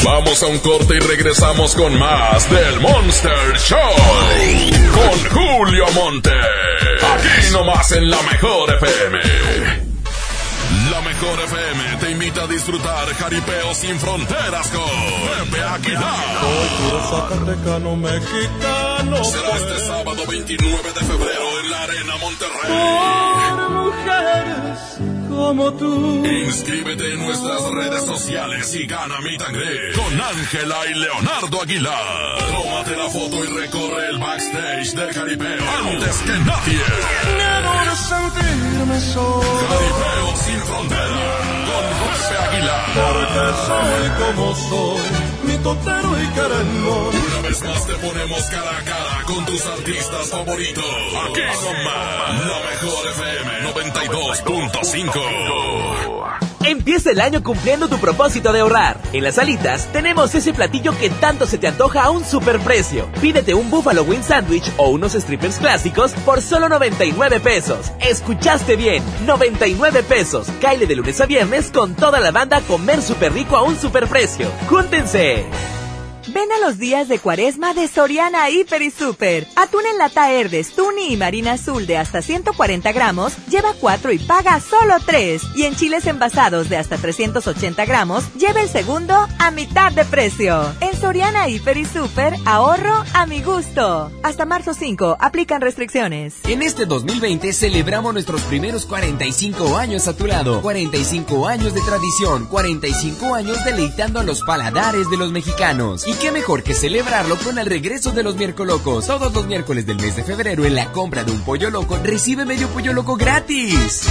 Vamos a un corte y regresamos con más del Monster Show. Con Julio Monte. Aquí nomás en la mejor FM. La mejor FM te invita a disfrutar jaripeo sin fronteras con Pepe Aguilar. Puro Zacatecano mexicano. Será este sábado 29 de febrero en la Arena Monterrey. Por mujeres como tú. Inscríbete en nuestras redes sociales y gana mi tangre con Ángela y Leonardo Aguilar. Tómate la foto y recorre el backstage del Caripeo antes que nadie. Miedo de sentirme solo. Caripeo sin frontera con José Aguilar. Porque soy como soy mi totero y carangón. Una vez más te ponemos cara a cara con tus artistas favoritos. Aquí nomás, la mejor FM 92.5. Empieza el año cumpliendo tu propósito de ahorrar. En las alitas tenemos ese platillo que tanto se te antoja a un superprecio. Pídete un Buffalo Wing Sandwich o unos strippers clásicos por solo 99 pesos. Escuchaste bien, 99 pesos. Caile de lunes a viernes con toda la banda comer súper rico a un superprecio. ¡Júntense! Ven a los días de cuaresma de Soriana Hiper y Super. Atún en lata Herdes, Tuni y Marina Azul de hasta 140 gramos, lleva 4 y paga solo 3. Y en chiles envasados de hasta 380 gramos, lleva el segundo a mitad de precio. En Soriana Hiper y Super, ahorro a mi gusto. Hasta marzo 5, aplican restricciones. En este 2020 celebramos nuestros primeros 45 años a tu lado. 45 años de tradición, 45 años deleitando a los paladares de los mexicanos. Y qué mejor que celebrarlo con el regreso de los miércoles locos. Todos los miércoles del mes de febrero en la compra de un pollo loco recibe medio pollo loco gratis.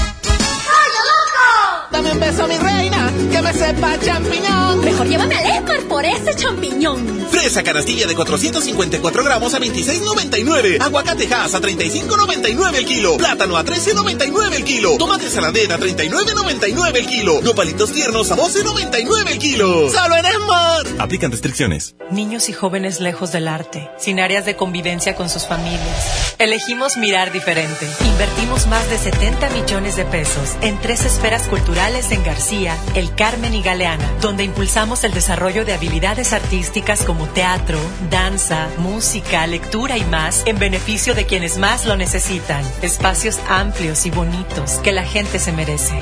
Dame un beso, mi reina, que me sepa champiñón. Mejor llévame al Esmar por ese champiñón. Fresa canastilla de 454 gramos a 26.99. Aguacate Hass a 35.99 el kilo. Plátano a 13.99 el kilo. Tomate saladera a 39.99 el kilo. Nopalitos tiernos a 12.99 el kilo. ¡Solo en Esmar! Aplican restricciones. Niños y jóvenes lejos del arte, sin áreas de convivencia con sus familias. Elegimos mirar diferente. Invertimos más de 70 millones de pesos en tres esferas culturales en García, El Carmen y Galeana, donde impulsamos el desarrollo de habilidades artísticas como teatro, danza, música, lectura y más en beneficio de quienes más lo necesitan. Espacios amplios y bonitos que la gente se merece.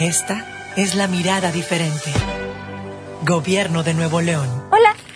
Esta es la mirada diferente. Gobierno de Nuevo León. Hola.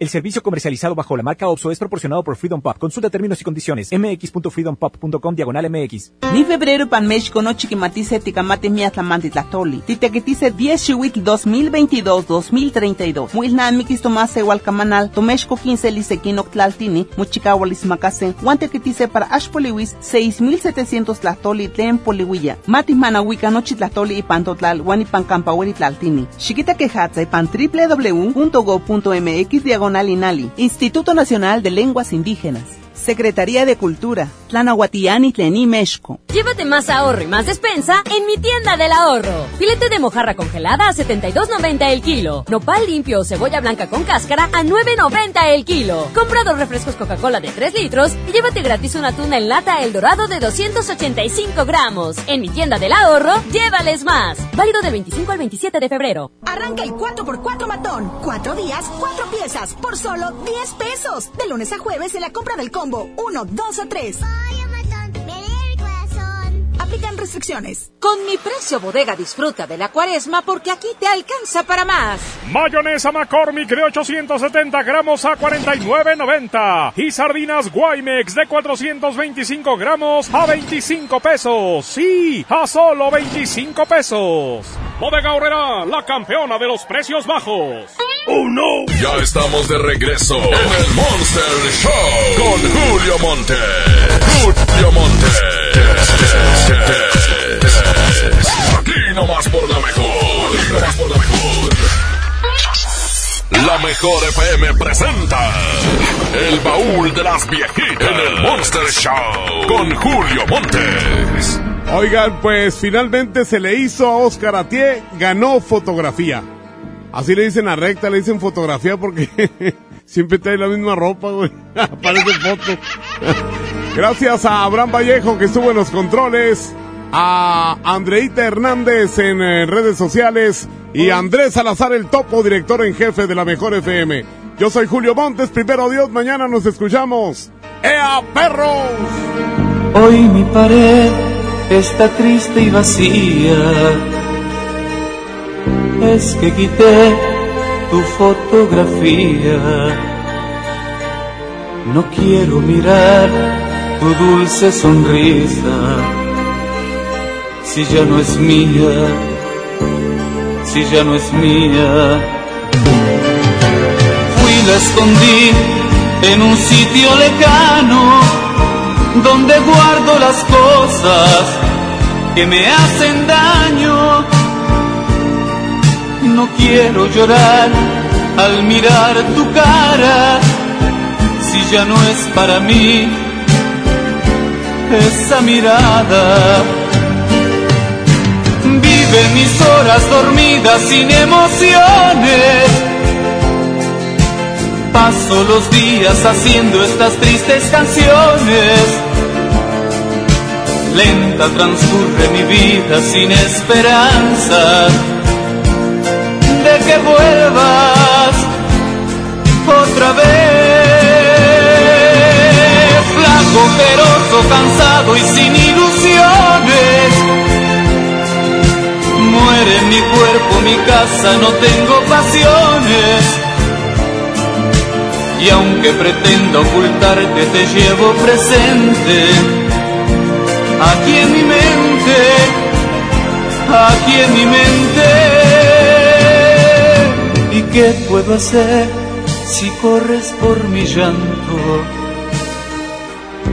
El servicio comercializado bajo la marca OPSO es proporcionado por Freedom Pop. Consulta términos y condiciones. mx.freedompop.com diagonal mx. Ni febrero pan México no chiquimatice ticamate miatlamanti tlatoli. Titequetice 10 chiwiki 2022-2032. Muilna mikis tomase hualcamanal. Tomexco 15 lisequino tlaltini. Muchicahualis macasen. Guantequetice para ashpoliwis 6700 tlatoli tlen poliwilla. Mati manahuica nochi tlatoli y pantotlal. Guanipan campaweri tlaltini. Chiquita quejatza y pan www.go.mx diagonal Instituto Nacional de Lenguas Indígenas, Secretaría de Cultura, Tlanahuatiani Tlení Mexco. Llévate más ahorro y más despensa en mi tienda del ahorro. Filete de mojarra congelada a 72.90 el kilo. Nopal limpio o cebolla blanca con cáscara a 9.90 el kilo. Compra dos refrescos Coca-Cola de 3 litros y llévate gratis una tuna en lata El Dorado de 285 gramos. En mi tienda del ahorro, llévales más. Válido del 25 al 27 de febrero. Arranca el 4x4 matón. Cuatro días, cuatro piezas, por solo 10 pesos. De lunes a jueves en la compra del combo 1, 2 o 3. Aplican restricciones. Con mi precio bodega disfruta de la cuaresma porque aquí te alcanza para más. Mayonesa McCormick de 870 gramos a 49.90 y sardinas Guaymex de 425 gramos a 25 pesos. Sí, a solo 25 pesos. Bodega Horrera, la campeona de los precios bajos. ¡Oh no! Ya estamos de regreso en el Monster Show con Julio Monte. Julio Monte. Aquí nomás por la mejor. Aquí nomás por la mejor. La mejor FM presenta El baúl de las viejitas en el Monster Show con Julio Montes. Oigan, pues finalmente se le hizo a Oscar Atié, ganó fotografía. Así le dicen a recta, le dicen fotografía porque siempre trae la misma ropa, güey. Aparece foto. Gracias a Abraham Vallejo que estuvo en los controles, a Andreita Hernández en eh, redes sociales y a Andrés Salazar el topo, director en jefe de la Mejor FM. Yo soy Julio Montes, primero Dios, mañana nos escuchamos. ¡Ea, perros! Hoy mi pared está triste y vacía. Vez que quité tu fotografía, no quiero mirar tu dulce sonrisa, si ya no es mía, si ya no es mía. Fui la escondí en un sitio lejano, donde guardo las cosas que me hacen daño. No quiero llorar al mirar tu cara, si ya no es para mí esa mirada. Vive mis horas dormidas sin emociones. Paso los días haciendo estas tristes canciones. Lenta transcurre mi vida sin esperanza de que vuelvas otra vez. Flaco, feroz, cansado y sin ilusiones. Muere mi cuerpo, mi casa, no tengo pasiones. Y aunque pretendo ocultarte, te llevo presente. Aquí en mi mente, aquí en mi mente. ¿Y qué puedo hacer si corres por mi llanto?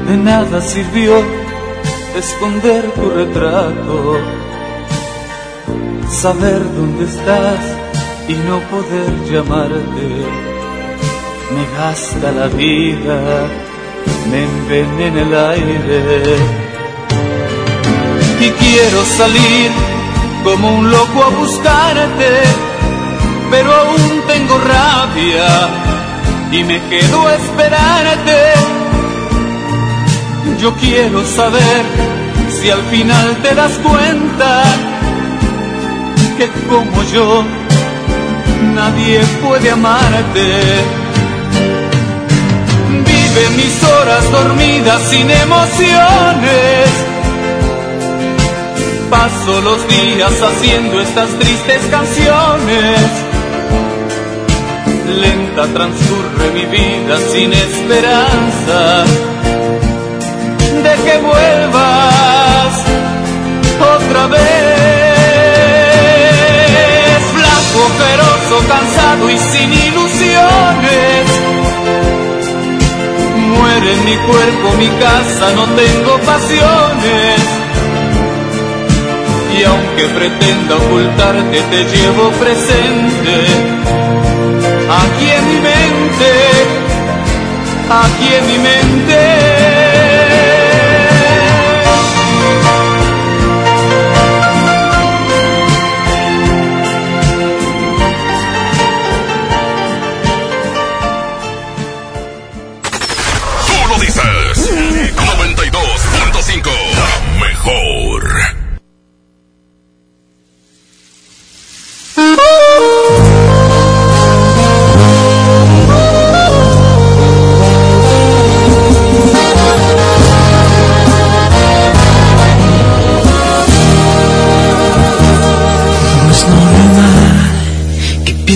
De nada sirvió esconder tu retrato, saber dónde estás y no poder llamarte. Me gasta la vida, me envenena el aire. Y quiero salir como un loco a buscarte pero aún tengo rabia y me quedo a esperarte. Yo quiero saber si al final te das cuenta que como yo nadie puede amarte. Vive mis horas dormidas sin emociones. Paso los días haciendo estas tristes canciones lenta transcurre mi vida sin esperanza de que vuelvas otra vez. Flaco, feroz, cansado y sin ilusiones. Muere mi cuerpo, mi casa, no tengo pasiones. Y aunque pretenda ocultarte, te llevo presente aquí en mi mente, aquí en mi mente.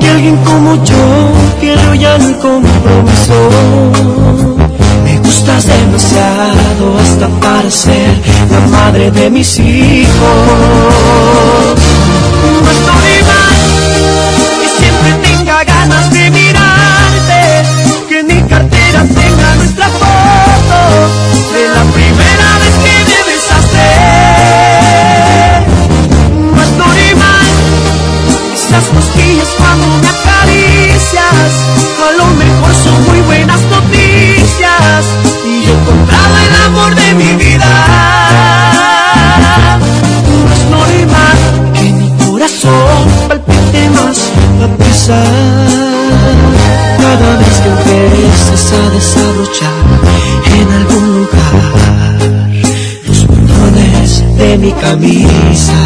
que alguien como yo quiera ya el compromiso. Me gustas demasiado hasta parecer la madre de mis hijos. Camisa.